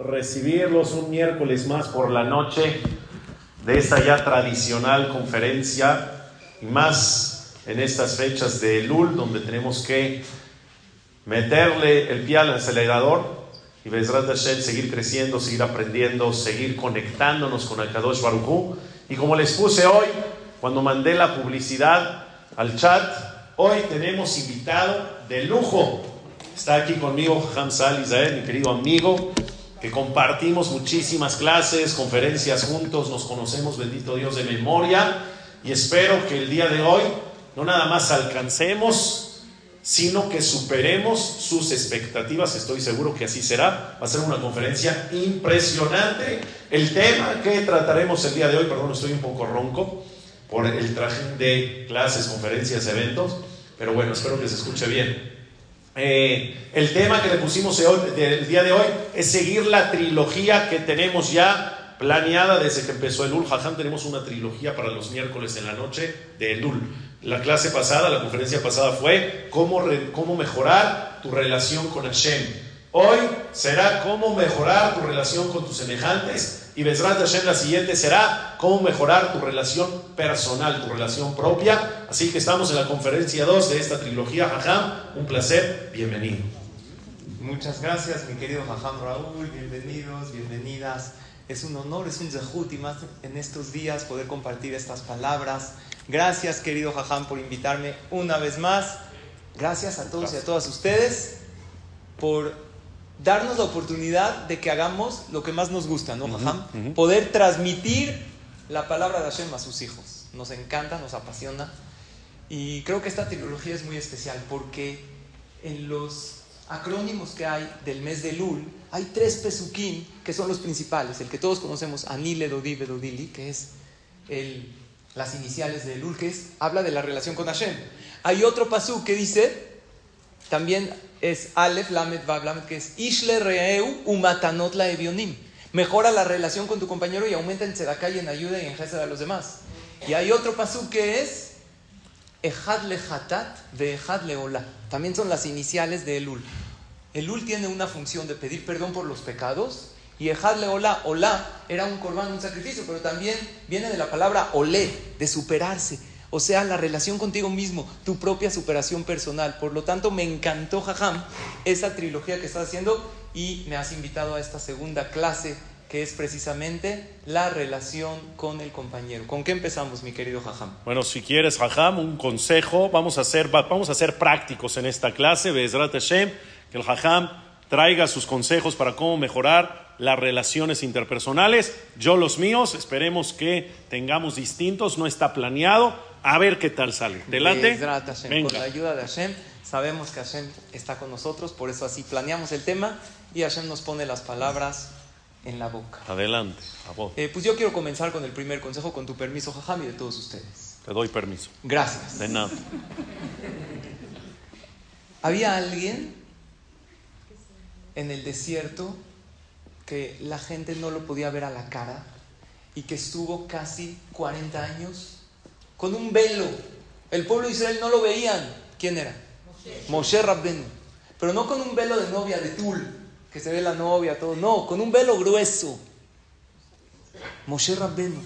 recibirlos un miércoles más por la noche de esta ya tradicional conferencia y más en estas fechas de Lul donde tenemos que meterle el pie al acelerador y Bezrat Hashem seguir creciendo, seguir aprendiendo, seguir conectándonos con Akadosh Baruch Y como les puse hoy, cuando mandé la publicidad al chat, hoy tenemos invitado de lujo. Está aquí conmigo Hamzal Israel, mi querido amigo, que compartimos muchísimas clases, conferencias juntos, nos conocemos, bendito Dios, de memoria. Y espero que el día de hoy no nada más alcancemos sino que superemos sus expectativas. Estoy seguro que así será. Va a ser una conferencia impresionante. El tema que trataremos el día de hoy, perdón, estoy un poco ronco por el traje de clases, conferencias, eventos, pero bueno, espero que se escuche bien. Eh, el tema que le pusimos el día de hoy es seguir la trilogía que tenemos ya planeada desde que empezó el Ul Hajam. Tenemos una trilogía para los miércoles en la noche de Elul. La clase pasada, la conferencia pasada fue cómo, cómo mejorar tu relación con Hashem. Hoy será cómo mejorar tu relación con tus semejantes y Bezrat Hashem la siguiente será cómo mejorar tu relación personal, tu relación propia. Así que estamos en la conferencia 2 de esta trilogía Jajam. Un placer, bienvenido. Muchas gracias, mi querido Jajam Raúl. Bienvenidos, bienvenidas. Es un honor, es un zehut y más en estos días poder compartir estas palabras Gracias, querido Jajam, por invitarme una vez más. Gracias a todos y a todas ustedes por darnos la oportunidad de que hagamos lo que más nos gusta, ¿no, Jajam? Poder transmitir la palabra de Hashem a sus hijos. Nos encanta, nos apasiona. Y creo que esta trilogía es muy especial porque en los acrónimos que hay del mes de Lul, hay tres pesukim que son los principales. El que todos conocemos, Anile Dodi Dodili, que es el las iniciales de Lulkes, habla de la relación con Hashem. Hay otro pasú que dice, también es Aleph, Lamed, Vav, Lamed, que es Ishle Reeu Umatanot la Evionim. Mejora la relación con tu compañero y aumenta en tzedakah y en ayuda y en gesed a los demás. Y hay otro pasú que es Ejad le Hatat de Ejad le Ola. También son las iniciales de Elul. Elul tiene una función de pedir perdón por los pecados y dejarle hola, hola, era un corbán, un sacrificio, pero también viene de la palabra olé, de superarse. O sea, la relación contigo mismo, tu propia superación personal. Por lo tanto, me encantó, Jajam, esa trilogía que estás haciendo y me has invitado a esta segunda clase que es precisamente la relación con el compañero. ¿Con qué empezamos, mi querido Jajam? Bueno, si quieres, Jajam, un consejo. Vamos a ser, vamos a ser prácticos en esta clase. Bezrat Hashem, que el Jajam traiga sus consejos para cómo mejorar las relaciones interpersonales, yo los míos, esperemos que tengamos distintos, no está planeado, a ver qué tal sale. Delante. Con la ayuda de Hashem, sabemos que Hashem está con nosotros, por eso así planeamos el tema y Hashem nos pone las palabras en la boca. Adelante, eh, pues yo quiero comenzar con el primer consejo, con tu permiso, Jajam, y de todos ustedes. Te doy permiso. Gracias. De nada. Había alguien en el desierto que la gente no lo podía ver a la cara y que estuvo casi 40 años con un velo. El pueblo de Israel no lo veían. ¿Quién era? Moshe, Moshe Pero no con un velo de novia de tul, que se ve la novia, todo. No, con un velo grueso. Moshe Rabbenu.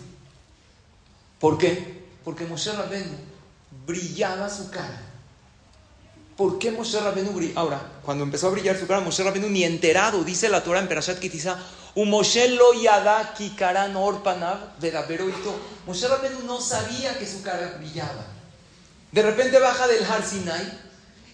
¿Por qué? Porque Moshe Rabbenu brillaba su cara ¿Por qué Moshe Rabenu? Ahora, cuando empezó a brillar su cara, Moshe Rabenu ni enterado, dice la Torah en Perashat Kitizá, Moshe lo yada kikaran orpanav veraberoito. Moshe Rabenu no sabía que su cara brillaba. De repente baja del Har Sinai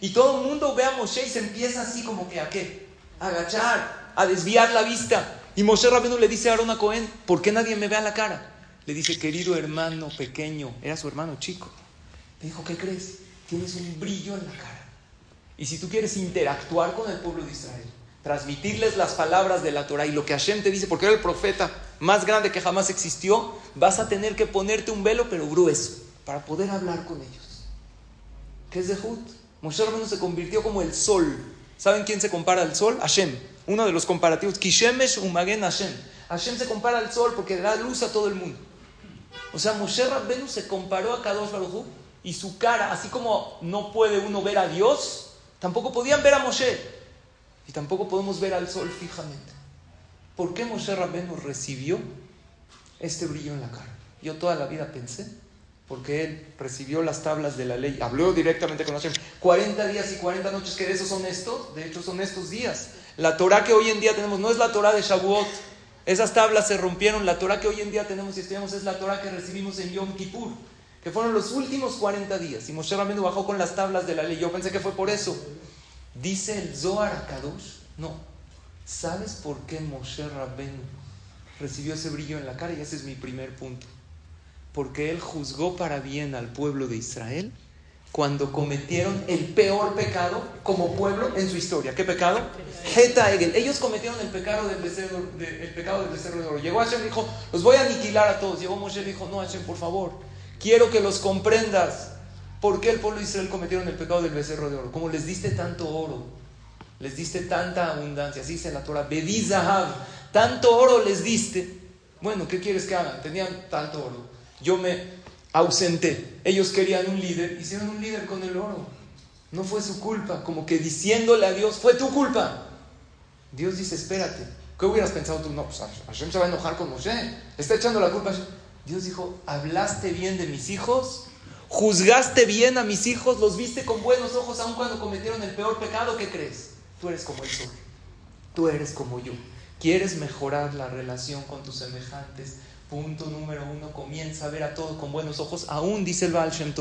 y todo el mundo ve a Moshe y se empieza así como que a qué? A agachar, a desviar la vista. Y Moshe Rabenu le dice a Aaron a Cohen, ¿por qué nadie me ve a la cara? Le dice, querido hermano pequeño, era su hermano chico. Le dijo, ¿qué crees? Tienes un brillo en la cara. Y si tú quieres interactuar con el pueblo de Israel, transmitirles las palabras de la Torah y lo que Hashem te dice, porque era el profeta más grande que jamás existió, vas a tener que ponerte un velo pero grueso para poder hablar con ellos. ¿Qué es de Hud? Moshe Rabbeinu se convirtió como el sol. ¿Saben quién se compara al sol? Hashem. Uno de los comparativos. Kishemesh umagen Hashem. Hashem se compara al sol porque da luz a todo el mundo. O sea, Moshe Rabbeinu se comparó a Kadosh Baruj y su cara, así como no puede uno ver a Dios, Tampoco podían ver a Moshe. Y tampoco podemos ver al sol fijamente. ¿por qué Moshe Rabbeinu recibió este brillo en la cara? Yo toda la vida pensé, porque él recibió las tablas de la ley, habló directamente con Hashem. 40 días y 40 noches, que de esos son estos, de hecho son estos días. La Torah que hoy en día tenemos no es la Torah de Shavuot, esas tablas se rompieron, la Torah que hoy en día tenemos y estudiamos es la Torah que recibimos en Yom Kippur, que fueron los últimos 40 días. Y Moshe Rabbeinu bajó con las tablas de la ley. Yo pensé que fue por eso. Dice el Zohar Kadosh, no. ¿Sabes por qué Moshe Rabbeinu recibió ese brillo en la cara? Y ese es mi primer punto. Porque él juzgó para bien al pueblo de Israel cuando cometieron el peor pecado como pueblo en su historia. ¿Qué pecado? Ellos cometieron el pecado del becerro de, el pecado del becerro de oro. Llegó Hashem y dijo, los voy a aniquilar a todos. Llegó Moshe y dijo, no Hashem, por favor, quiero que los comprendas. ¿Por qué el pueblo de Israel cometieron el pecado del becerro de oro? Como les diste tanto oro, les diste tanta abundancia, así dice la Torah, Bedizahab, tanto oro les diste. Bueno, ¿qué quieres que hagan? Tenían tanto oro. Yo me ausenté. Ellos querían un líder, hicieron un líder con el oro. No fue su culpa, como que diciéndole a Dios, fue tu culpa. Dios dice, espérate. ¿Qué hubieras pensado tú? No, pues Hashem se va a enojar con Moshe. Está echando la culpa Dios dijo, hablaste bien de mis hijos, juzgaste bien a mis hijos, los viste con buenos ojos aun cuando cometieron el peor pecado. ¿Qué crees? Tú eres como el sol. Tú eres como yo. ¿Quieres mejorar la relación con tus semejantes? Punto número uno, comienza a ver a todo con buenos ojos. Aún dice el Baal Shem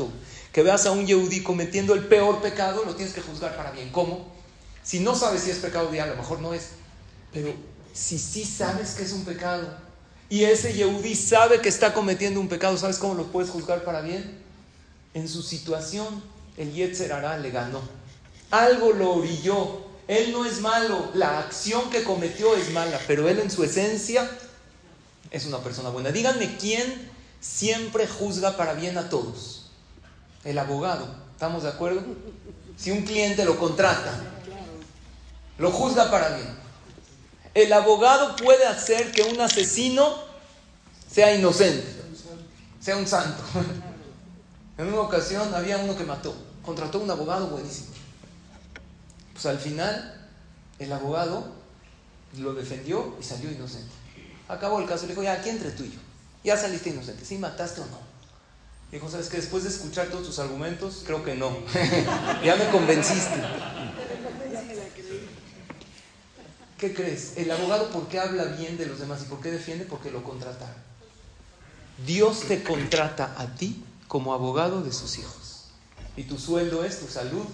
que veas a un Yehudi cometiendo el peor pecado, lo tienes que juzgar para bien. ¿Cómo? Si no sabes si es pecado de a lo mejor no es. Pero si sí sabes que es un pecado y ese Yehudi sabe que está cometiendo un pecado, ¿sabes cómo lo puedes juzgar para bien? En su situación, el Yetzer Hará le ganó. Algo lo orilló. Él no es malo, la acción que cometió es mala, pero él en su esencia es una persona buena. Díganme quién siempre juzga para bien a todos. El abogado. ¿Estamos de acuerdo? Si un cliente lo contrata, lo juzga para bien. El abogado puede hacer que un asesino sea inocente, sea un santo. En una ocasión había uno que mató, contrató un abogado buenísimo. Pues al final el abogado lo defendió y salió inocente. Acabó el caso, le dijo, ya, aquí entre tú y yo. Ya saliste inocente, ¿sí mataste o no? Dijo, ¿sabes qué? Después de escuchar todos tus argumentos, creo que no. ya me convenciste. ¿Qué crees? El abogado, ¿por qué habla bien de los demás y por qué defiende? Porque lo contrataron. Dios te contrata a ti como abogado de sus hijos. Y tu sueldo es tu salud,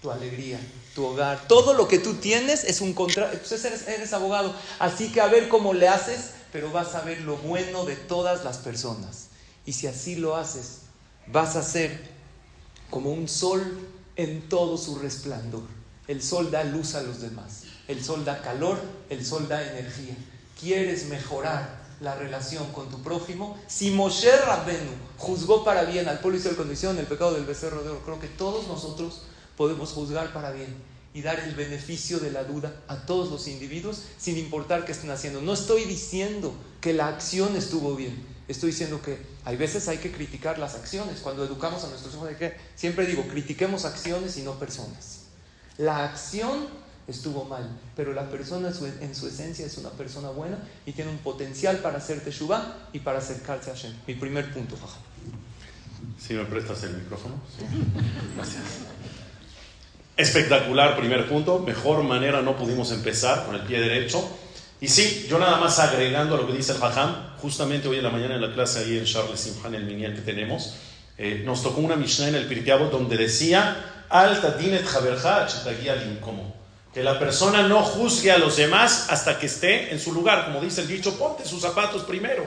tu alegría, tu hogar. Todo lo que tú tienes es un contrato. Pues eres, eres abogado. Así que a ver cómo le haces, pero vas a ver lo bueno de todas las personas. Y si así lo haces, vas a ser como un sol en todo su resplandor. El sol da luz a los demás. El sol da calor, el sol da energía. ¿Quieres mejorar la relación con tu prójimo? Si Moshe Rabbenu juzgó para bien al pueblo su condición el pecado del becerro de oro, creo que todos nosotros podemos juzgar para bien y dar el beneficio de la duda a todos los individuos sin importar qué estén haciendo. No estoy diciendo que la acción estuvo bien, estoy diciendo que hay veces hay que criticar las acciones. Cuando educamos a nuestros hijos, siempre digo, critiquemos acciones y no personas. La acción estuvo mal, pero la persona en su esencia es una persona buena y tiene un potencial para hacer teshuva y para acercarse a Hashem. Mi primer punto, Jaja. Si me prestas el micrófono. Gracias. Espectacular primer punto, mejor manera no pudimos empezar con el pie derecho. Y sí, yo nada más agregando a lo que dice el Jajam, justamente hoy en la mañana en la clase ahí en Charles Simhan, el miniel que tenemos, eh, nos tocó una Mishnah en el Pirkeabot donde decía, Alta dinet como que la persona no juzgue a los demás hasta que esté en su lugar, como dice el dicho, ponte sus zapatos primero.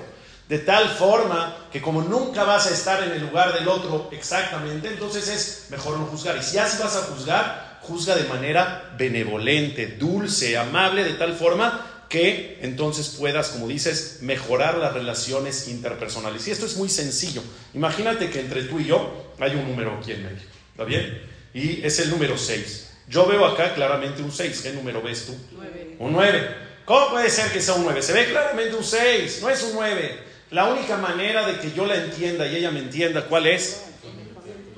De tal forma que como nunca vas a estar en el lugar del otro exactamente, entonces es mejor no juzgar. Y si así vas a juzgar, juzga de manera benevolente, dulce, amable, de tal forma que entonces puedas, como dices, mejorar las relaciones interpersonales. Y esto es muy sencillo. Imagínate que entre tú y yo hay un número aquí en medio. ¿Está bien? Y es el número 6. Yo veo acá claramente un 6. ¿Qué número ves tú? 9. Un 9. ¿Cómo puede ser que sea un 9? Se ve claramente un 6, no es un 9. La única manera de que yo la entienda y ella me entienda, ¿cuál es?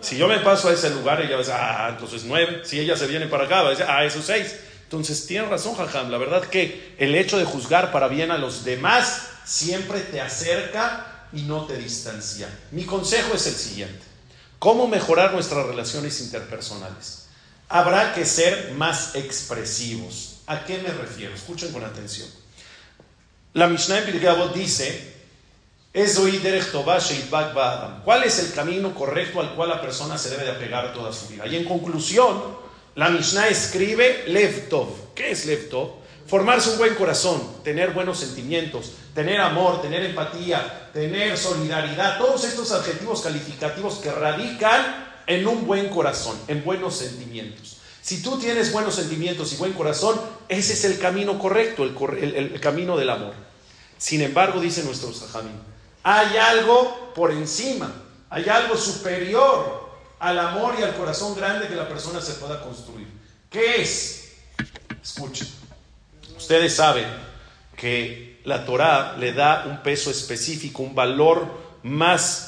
Si yo me paso a ese lugar, ella va a decir, ah, entonces nueve. Si ella se viene para acá, va a decir, ah, eso seis. Entonces, tiene razón, Jajam. La verdad que el hecho de juzgar para bien a los demás siempre te acerca y no te distancia. Mi consejo es el siguiente. ¿Cómo mejorar nuestras relaciones interpersonales? Habrá que ser más expresivos. ¿A qué me refiero? Escuchen con atención. La Mishnah en Pirkei dice, ¿cuál es el camino correcto al cual la persona se debe de apegar toda su vida? Y en conclusión, la Mishnah escribe Levtov. ¿Qué es Levtov? Formarse un buen corazón, tener buenos sentimientos, tener amor, tener empatía, tener solidaridad, todos estos adjetivos calificativos que radican en un buen corazón, en buenos sentimientos. Si tú tienes buenos sentimientos y buen corazón, ese es el camino correcto, el, camino del amor. Sin embargo, dice nuestro Sajamín, hay algo por encima, hay algo superior al amor y al corazón grande que la persona se pueda construir. ¿Qué es? Escuchen. Ustedes saben que la Torah le da un peso específico, un valor más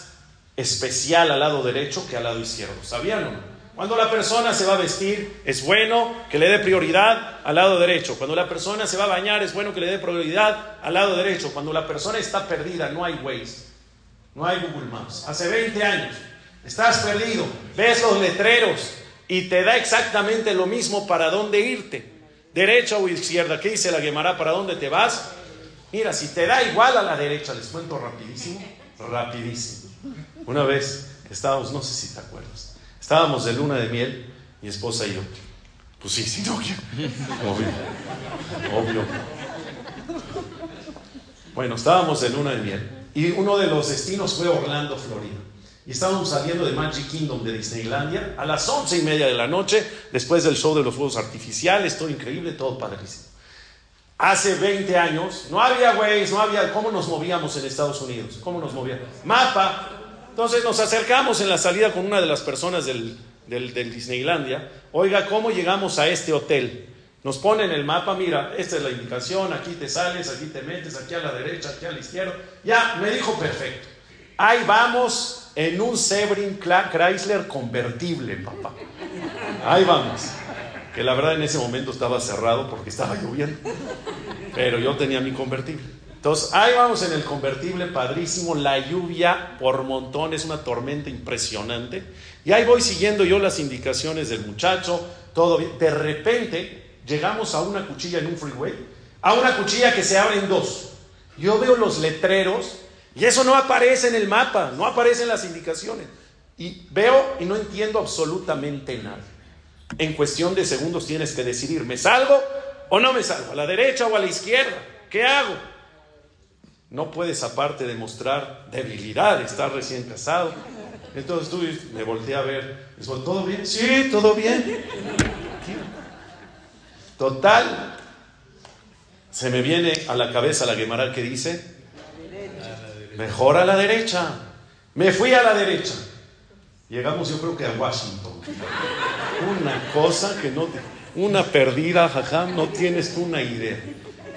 especial al lado derecho que al lado izquierdo. ¿Sabían o no? Cuando la persona se va a vestir, es bueno que le dé prioridad al lado derecho. Cuando la persona se va a bañar, es bueno que le dé prioridad al lado derecho. Cuando la persona está perdida, no hay Waze, no hay Google Maps. Hace 20 años, estás perdido, ves los letreros y te da exactamente lo mismo para dónde irte derecha o izquierda. ¿Qué dice la Gemara? ¿Para dónde te vas? Mira, si te da igual a la derecha, les cuento rapidísimo, rapidísimo. Una vez estábamos, no sé si te acuerdas, estábamos de luna de miel, mi esposa y yo. Pues sí, sí, no, obvio, obvio. Bueno, estábamos de luna de miel y uno de los destinos fue Orlando, Florida. Y estábamos saliendo de Magic Kingdom de Disneylandia a las once y media de la noche, después del show de los fuegos artificiales, todo increíble, todo padrísimo. Hace 20 años no había Waze, no había cómo nos movíamos en Estados Unidos, cómo nos movíamos. Mapa. Entonces nos acercamos en la salida con una de las personas del, Disneylandia. Oiga, ¿cómo llegamos a este hotel? Nos ponen el mapa, mira, esta es la indicación, aquí te sales, aquí te metes, aquí a la derecha, aquí a la izquierda. Ya, me dijo perfecto. Ahí vamos, en un Sebring Chrysler convertible, papá. Ahí vamos. Que la verdad en ese momento estaba cerrado porque estaba lloviendo. Pero yo tenía mi convertible. Entonces, ahí vamos en el convertible, padrísimo, la lluvia por montones, una tormenta impresionante. Y ahí voy siguiendo yo las indicaciones del muchacho, todo bien. De repente, llegamos a una cuchilla en un freeway, a una cuchilla que se abre en dos. Yo veo los letreros y eso no aparece en el mapa, no aparece en las indicaciones. Y veo y no entiendo absolutamente nada. En cuestión de segundos tienes que decidir, ¿me salgo o no me salgo? ¿A la derecha o a la izquierda? ¿Qué hago? No puedes aparte demostrar debilidad, estar recién casado. Entonces tú me volteé a ver, ¿todo bien? Sí, todo bien. Total, se me viene a la cabeza la Gemara que dice, Mejor a la derecha. Me fui a la derecha. Llegamos yo creo que a Washington. Una cosa que no. Una perdida, jaja, no tienes tú una idea.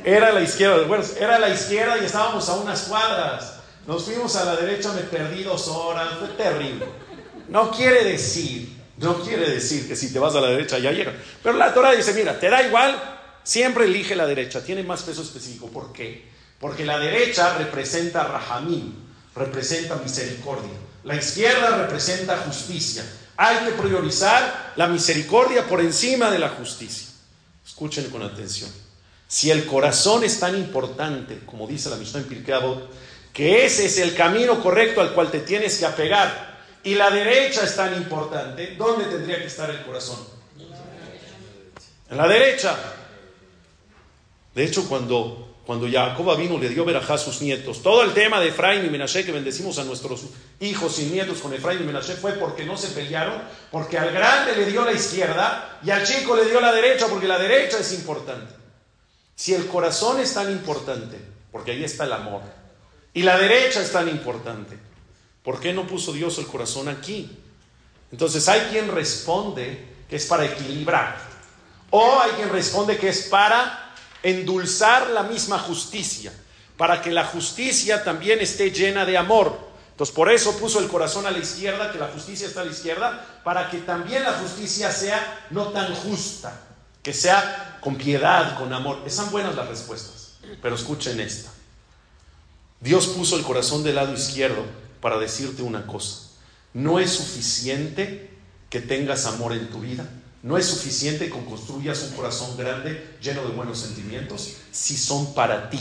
Era la izquierda, bueno, era la izquierda y estábamos a unas cuadras. Nos fuimos a la derecha, me perdí dos horas, fue terrible. No quiere decir, no quiere decir que si te vas a la derecha ya llega. Pero la Torah dice, mira, te da igual, siempre elige la derecha, tiene más peso específico. ¿Por qué? Porque la derecha representa rahamim, representa misericordia. La izquierda representa justicia. Hay que priorizar la misericordia por encima de la justicia. Escuchen con atención. Si el corazón es tan importante, como dice la Mishnah en Pirkei que ese es el camino correcto al cual te tienes que apegar, y la derecha es tan importante, ¿dónde tendría que estar el corazón? En la derecha. De hecho, cuando cuando Jacob vino, le dio verajá a sus nietos. Todo el tema de Efraín y Menashe que bendecimos a nuestros hijos y nietos con Efraín y Menashe fue porque no se pelearon, porque al grande le dio la izquierda y al chico le dio la derecha, porque la derecha es importante. Si el corazón es tan importante, porque ahí está el amor, y la derecha es tan importante, ¿por qué no puso Dios el corazón aquí? Entonces hay quien responde que es para equilibrar, o hay quien responde que es para endulzar la misma justicia, para que la justicia también esté llena de amor. Entonces por eso puso el corazón a la izquierda, que la justicia está a la izquierda, para que también la justicia sea no tan justa. Que sea con piedad, con amor. Están buenas las respuestas, pero escuchen esta. Dios puso el corazón del lado izquierdo para decirte una cosa. No es suficiente que tengas amor en tu vida. No es suficiente que construyas un corazón grande, lleno de buenos sentimientos, si son para ti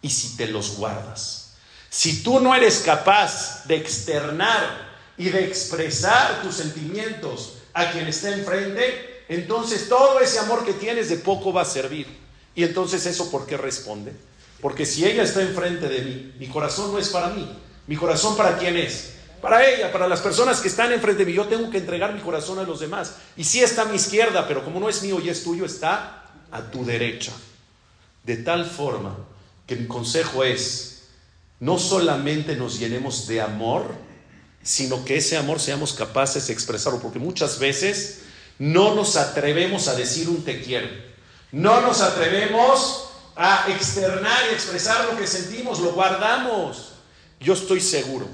y si te los guardas. Si tú no eres capaz de externar y de expresar tus sentimientos a quien está enfrente, entonces todo ese amor que tienes de poco va a servir. Y entonces eso por qué responde? Porque si ella está enfrente de mí, mi corazón no es para mí. Mi corazón para quién es? Para ella, para las personas que están enfrente de mí. Yo tengo que entregar mi corazón a los demás. Y sí está a mi izquierda, pero como no es mío y es tuyo, está a tu derecha. De tal forma que mi consejo es, no solamente nos llenemos de amor, sino que ese amor seamos capaces de expresarlo, porque muchas veces no nos atrevemos a decir un te quiero. No nos atrevemos a externar y expresar lo que sentimos, lo guardamos. Yo estoy seguro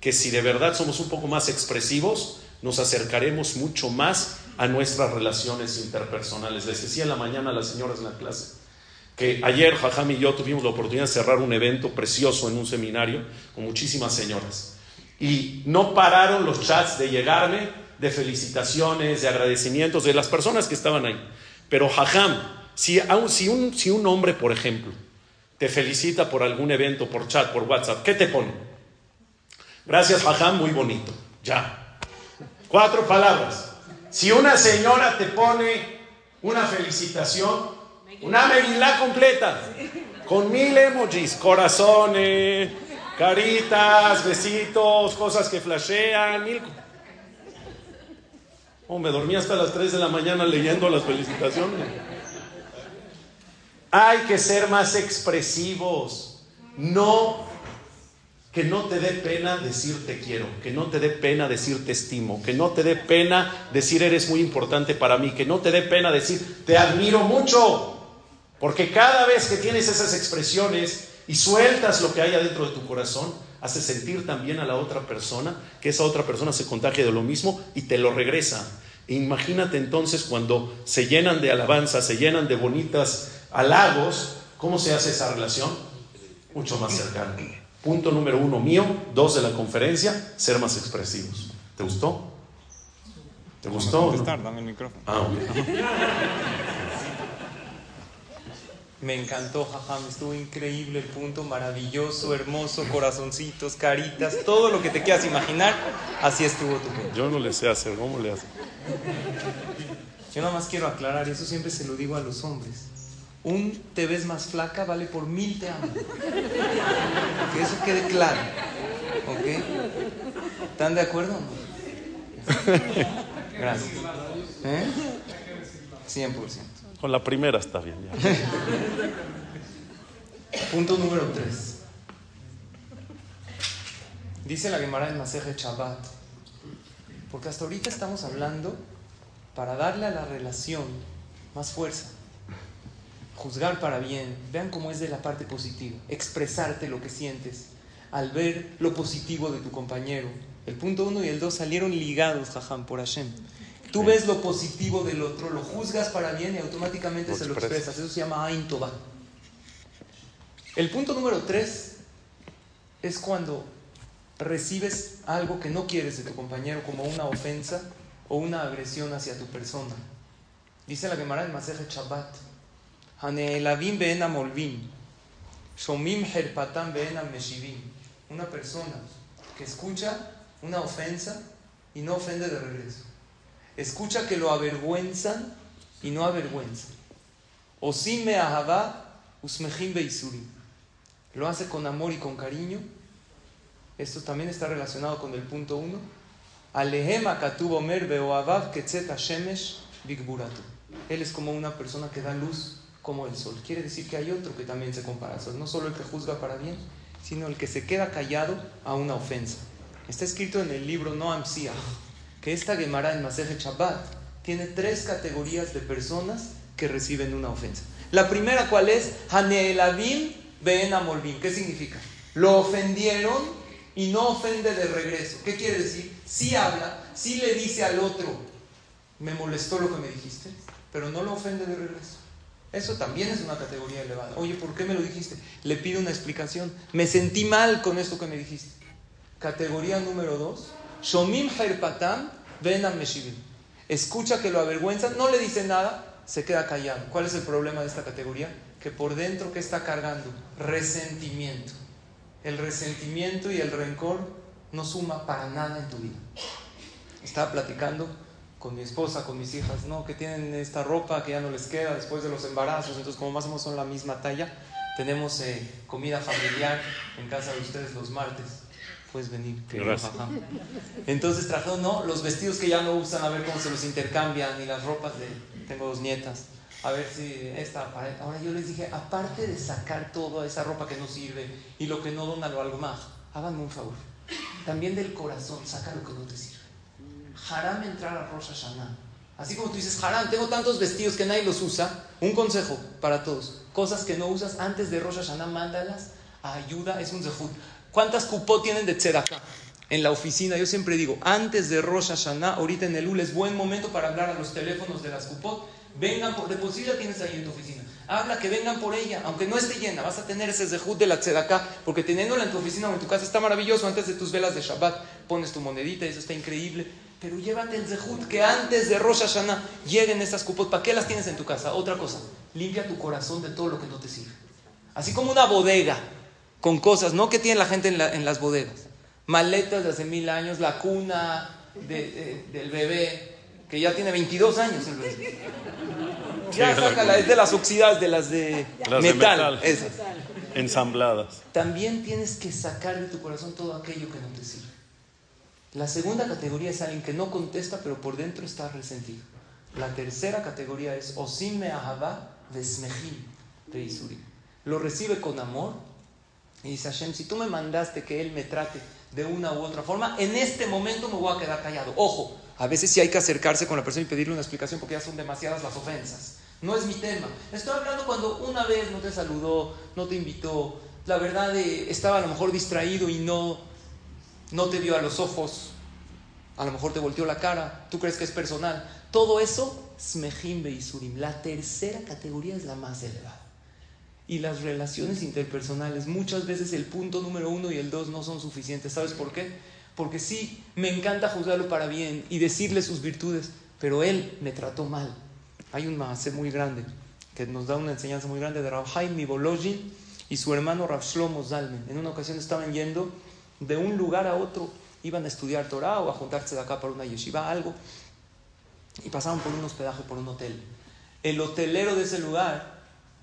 que si de verdad somos un poco más expresivos, nos acercaremos mucho más a nuestras relaciones interpersonales. Les decía en la mañana a las señoras en la clase que ayer Jajam y yo tuvimos la oportunidad de cerrar un evento precioso en un seminario con muchísimas señoras. Y no pararon los chats de llegarme de felicitaciones, de agradecimientos de las personas que estaban ahí. Pero Jajam, si, si, un, si un hombre, por ejemplo, te felicita por algún evento, por chat, por WhatsApp, ¿qué te pone? Gracias, Jajam, muy bonito. Ya. Cuatro palabras. Si una señora te pone una felicitación, una megilá completa, con mil emojis, corazones, caritas, besitos, cosas que flashean, mil... Oh, me dormí hasta las 3 de la mañana leyendo las felicitaciones. Hay que ser más expresivos. No, que no te dé pena decir te quiero, que no te dé pena decir te estimo, que no te dé pena decir eres muy importante para mí, que no te dé pena decir te admiro mucho. Porque cada vez que tienes esas expresiones y sueltas lo que hay adentro de tu corazón, hace sentir también a la otra persona que esa otra persona se contagia de lo mismo y te lo regresa. Imagínate entonces cuando se llenan de alabanza, se llenan de bonitas halagos, ¿cómo se hace esa relación? Mucho más cercana. Punto número uno mío, dos de la conferencia, ser más expresivos. ¿Te gustó? ¿Te gustó? Dame el micrófono. Ah, me encantó, jajam, estuvo increíble el punto, maravilloso, hermoso, corazoncitos, caritas, todo lo que te quieras imaginar, así estuvo tu punto. Yo no le sé hacer, ¿cómo le hace? Yo nada más quiero aclarar, y eso siempre se lo digo a los hombres. Un te ves más flaca vale por mil te amo. Que eso quede claro. ¿Ok? ¿Están de acuerdo? Gracias. ¿Eh? 100%. Con la primera está bien. Punto número 3. Dice la Gemara en Maseje Chabat. Porque hasta ahorita estamos hablando para darle a la relación más fuerza. Juzgar para bien. Vean cómo es de la parte positiva. Expresarte lo que sientes. Al ver lo positivo de tu compañero. El punto 1 y el 2 salieron ligados, jajam, por Hashem. Tú ves lo positivo del otro, lo juzgas para bien y automáticamente se lo expresas. Eso se llama Ain El punto número tres es cuando recibes algo que no quieres de tu compañero como una ofensa o una agresión hacia tu persona. Dice la Gemara en Maseje Shabbat, Una persona que escucha una ofensa y no ofende de regreso. Escucha que lo avergüenzan y no avergüenzan. Osime ahava usmejim beisurim. Lo hace con amor y con cariño. Esto también está relacionado con el punto 1. Alehem akatubo mer beoavav ketzet shemesh bigburatu. Él es como una persona que da luz como el sol. Quiere decir que hay otro que también se compara al sol. No solo el que juzga para bien, sino el que se queda callado a una ofensa. Está escrito en el libro Noam Siach que esta Gemara en Maseje Shabbat tiene tres categorías de personas que reciben una ofensa. La primera, ¿cuál es? Haneelavim ben amolvim. ¿Qué significa? Lo ofendieron y no ofende de regreso. ¿Qué quiere decir? Sí habla, sí le dice al otro, me molestó lo que me dijiste, pero no lo ofende de regreso. Eso también es una categoría elevada. Oye, ¿por qué me lo dijiste? Le pido una explicación. Me sentí mal con esto que me dijiste. Categoría número dos. Shomim Herpatam Benam Meshivim. Escucha que lo avergüenza, no le dice nada, se queda callado. ¿Cuál es el problema de esta categoría? Que por dentro, ¿qué está cargando? Resentimiento. El resentimiento y el rencor no suma para nada en tu vida. Estaba platicando con mi esposa, con mis hijas, ¿no? Que tienen esta ropa que ya no les queda después de los embarazos, entonces como más o menos son la misma talla, tenemos eh, comida familiar en casa de ustedes los martes. Puedes venir, que Entonces trajeron, ¿no? Los vestidos que ya no usan, a ver cómo se los intercambian, y las ropas de... Tengo dos nietas, a ver si esta... Ahora yo les dije, aparte de sacar toda esa ropa que no sirve y lo que no dona lo algo más, háganme un favor. También del corazón, saca lo que no te sirve haram entrar a Rosh Hashanah. Así como tú dices, haram, tengo tantos vestidos que nadie los usa. Un consejo para todos. Cosas que no usas antes de Rosh Hashanah, mándalas a ayuda, es un zehut. ¿Cuántas cupot tienen de tzedakah? En la oficina, yo siempre digo, antes de Rosh Hashanah, ahorita en el UL es buen momento para hablar a los teléfonos de las cupot. Vengan, por, de posible tienes ahí en tu oficina. Habla que vengan por ella, aunque no esté llena, vas a tener ese zehut de la tzedakah, porque teniéndola en tu oficina o en tu casa está maravilloso. Antes de tus velas de Shabbat pones tu monedita, eso está increíble pero llévate el zehut que antes de Rosh Hashanah lleguen estas cupos. ¿Para qué las tienes en tu casa? Otra cosa, limpia tu corazón de todo lo que no te sirve. Así como una bodega con cosas, ¿no? que tiene la gente en, las bodegas? Maletas de hace mil años, la cuna del bebé, que ya tiene 22 años el. Ya sácala, es de las oxidadas, de las de metal. Ensambladas. También tienes que sacar de tu corazón todo aquello que no te sirve. La segunda categoría es alguien que no contesta, pero por dentro está resentido. La tercera categoría es Osim me de Isuri. Lo recibe con amor y dice Hashem, si tú me mandaste que él me trate de una u otra forma, en este momento me voy a quedar callado. Ojo, a veces sí hay que acercarse con la persona y pedirle una explicación porque ya son demasiadas las ofensas. No es mi tema. Estoy hablando cuando una vez no te saludó, no te invitó, la verdad eh, estaba a lo mejor distraído y no no te vio a los ojos, a lo mejor te volteó la cara, tú crees que es personal. Todo eso, smejim y surim. La tercera categoría es la más elevada. Y las relaciones interpersonales, muchas veces el punto número uno y el dos no son suficientes. ¿Sabes por qué? Porque sí, me encanta juzgarlo para bien y decirle sus virtudes, pero él me trató mal. Hay un maase muy grande que nos da una enseñanza muy grande de Rav Haim y su hermano Rav Shlomo Zalmen. En una ocasión estaban yendo de un lugar a otro, iban a estudiar Torah o a juntarse de acá para una yeshiva, algo, y pasaron por un hospedaje, por un hotel. El hotelero de ese lugar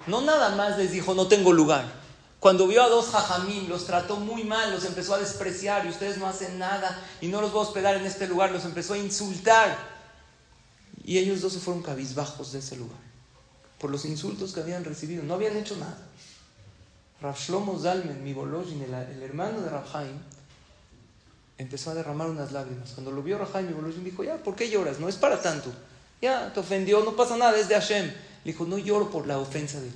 no nada más les dijo, no tengo lugar. Cuando vio a dos jajamín, los trató muy mal, los empezó a despreciar y ustedes no hacen nada y no los voy a hospedar en este lugar, los empezó a insultar. Y ellos dos se fueron cabizbajos de ese lugar por los insultos que habían recibido. No habían hecho nada. Rav Shlomo Zalmen, mi Bolojin, el, hermano de Rav empezó a derramar unas lágrimas. Cuando lo vio Rav Haim, mi Bolojin dijo, ya, ¿por qué lloras? No es para tanto. Ya, te ofendió, no pasa nada, es de Hashem. Le dijo, no lloro por la ofensa de él.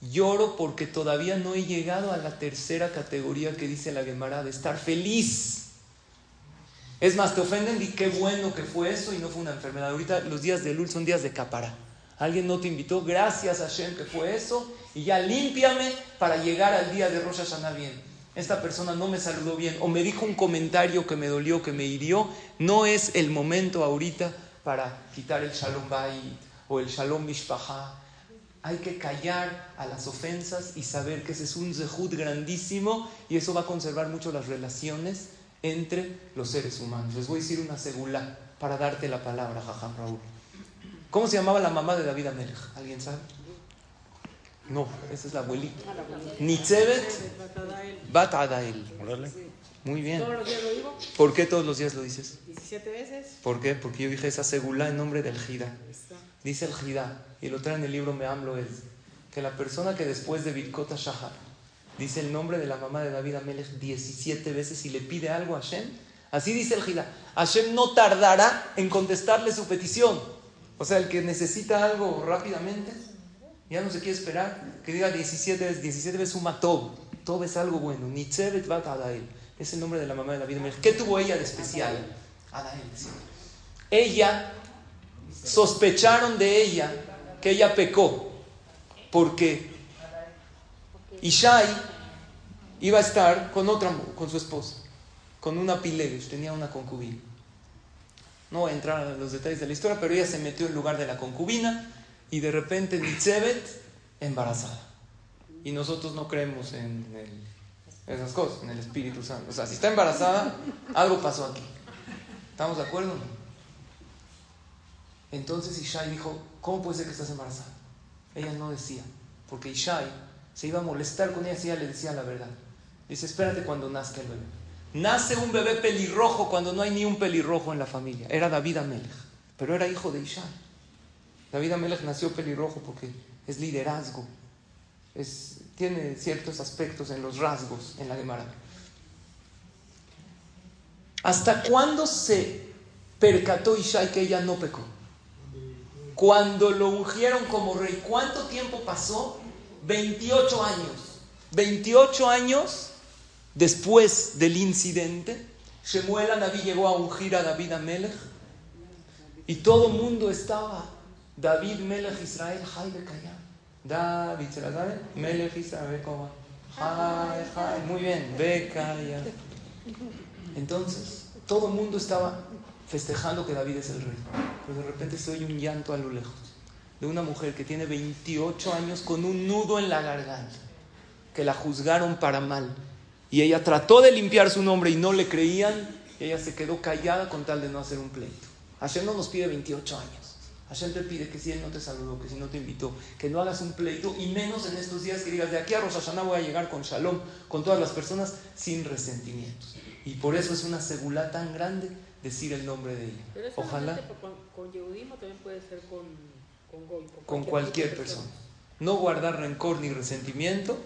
Lloro porque todavía no he llegado a la tercera categoría que dice la Gemara de estar feliz. Es más, te ofenden y qué bueno que fue eso y no fue una enfermedad. Ahorita los días de Lul son días de capara. Alguien no te invitó, gracias a Hashem que fue eso, y ya límpiame para llegar al día de Rosh Hashanah bien. Esta persona no me saludó bien o me dijo un comentario que me dolió, que me hirió. No es el momento ahorita para quitar el Shalom Bait o el Shalom Mishpaha. Hay que callar a las ofensas y saber que ese es un zehut grandísimo y eso va a conservar mucho las relaciones entre los seres humanos. Les voy a decir una segula para darte la palabra, Jajam Raúl. ¿Cómo se llamaba la mamá de David Amelech? ¿Alguien sabe? No, esa es la abuelita. Nitzebet Bat Adael. Muy bien. ¿Todos los días lo digo? ¿Por qué todos los días lo dices? 17 veces. ¿Por qué? Porque yo dije esa segula en nombre del Jida. Dice el Jida, y lo trae en el libro Me Amlo es que la persona que después de Birkota Shahar dice el nombre de la mamá de David Amelech 17 veces y le pide algo a Hashem, así dice el Jida, Hashem no tardará en contestarle su petición. O sea, el que necesita algo rápidamente, ya no se quiere esperar, que diga 17 veces, 17 veces suma Tob. Tob es algo bueno. Nitzevet Bat Adael. Es el nombre de la mamá de la vida. ¿Qué tuvo ella de especial? Adael, Ella sospecharon de ella que ella pecó, porque Ishai iba a estar con otra, con su esposa, con una pilegues, tenía una concubina. No voy a entrar en los detalles de la historia, pero ella se metió en lugar de la concubina y de repente Nitzebet embarazada. Y nosotros no creemos en esas cosas, en el Espíritu Santo. O sea, si está embarazada, algo pasó aquí. ¿Estamos de acuerdo? Entonces Ishai dijo, ¿cómo puede ser que estás embarazada? Ella no decía, porque Ishai se iba a molestar con ella si ella le decía la verdad. Dice, espérate cuando nazca el bebé. Nace un bebé pelirrojo cuando no hay ni un pelirrojo en la familia. Era David Amelech, pero era hijo de Ishai. David Amelech nació pelirrojo porque es liderazgo, tiene ciertos aspectos en los rasgos en la Gemara. ¿Hasta cuándo se percató Ishai que ella no pecó? Cuando lo ungieron como rey. ¿Cuánto tiempo pasó? 28 años. 28 años después del incidente, Shemuel Anabí llegó a ungir a David Amelech y todo el mundo estaba David Melech Israel Jai Bekayam. David, ¿se la? Melech Israel Jai, Jai. Muy bien, Bekayam. Entonces, todo el mundo estaba festejando que David es el rey. Pero de repente se oye un llanto a lo lejos de una mujer que tiene 28 años con un nudo en la garganta, que la juzgaron para mal. Y ella trató de limpiar su nombre y no le creían. Y ella se quedó callada con tal de no hacer un pleito. Hashem no nos pide 28 años. Hashem te pide que si él no te saludó, que si no te invitó, que no hagas un pleito y menos en estos días que digas de aquí a Rosh Hashanah voy a llegar con shalom con todas las personas sin resentimientos. Y por eso es una segula tan grande decir el nombre de ella. Pero Ojalá con, con yehudismo también puede ser con, con, goy, con cualquier persona. No guardar rencor ni resentimiento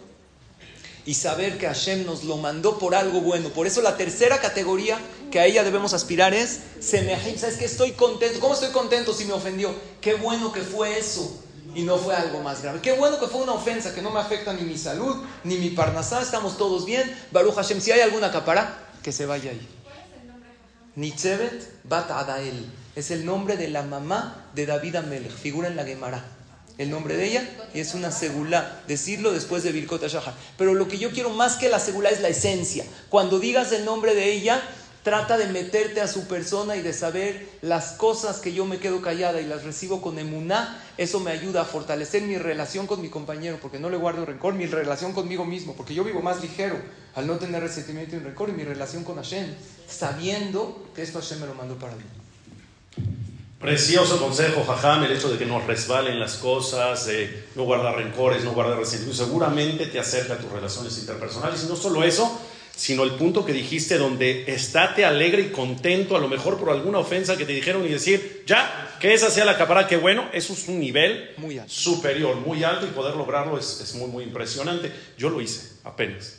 y saber que Hashem nos lo mandó por algo bueno. Por eso la tercera categoría que a ella debemos aspirar es Semehim. ¿Sabes que Estoy contento. ¿Cómo estoy contento si me ofendió? Qué bueno que fue eso y no fue algo más grave. Qué bueno que fue una ofensa que no me afecta ni mi salud ni mi parnasá. Estamos todos bien. Baruch Hashem, si hay alguna capara, que se vaya ahí. Nitzebet Bat Adael. Es el nombre de la mamá de David Amelech. Figura en la Gemara. El nombre de ella y es una segula. Decirlo después de Birkot. Pero lo que yo quiero más que la segula es la esencia. Cuando digas el nombre de ella, trata de meterte a su persona y de saber las cosas que yo me quedo callada y las recibo con emuná. Eso me ayuda a fortalecer mi relación con mi compañero, porque no le guardo rencor, mi relación conmigo mismo, porque yo vivo más ligero al no tener resentimiento y rencor, y mi relación con Hashem, sabiendo que esto Hashem me lo mandó para mí. Precioso consejo, Jajam, el hecho de que no resbalen las cosas, de no guardar rencores, no guardar resentimientos, seguramente te acerca a tus relaciones interpersonales. Y no solo eso, sino el punto que dijiste donde estate alegre y contento, a lo mejor por alguna ofensa que te dijeron y decir, ya, que esa sea la capara, que bueno, eso es un nivel Muy alto. superior, muy alto y poder lograrlo es, es muy, muy impresionante. Yo lo hice, apenas.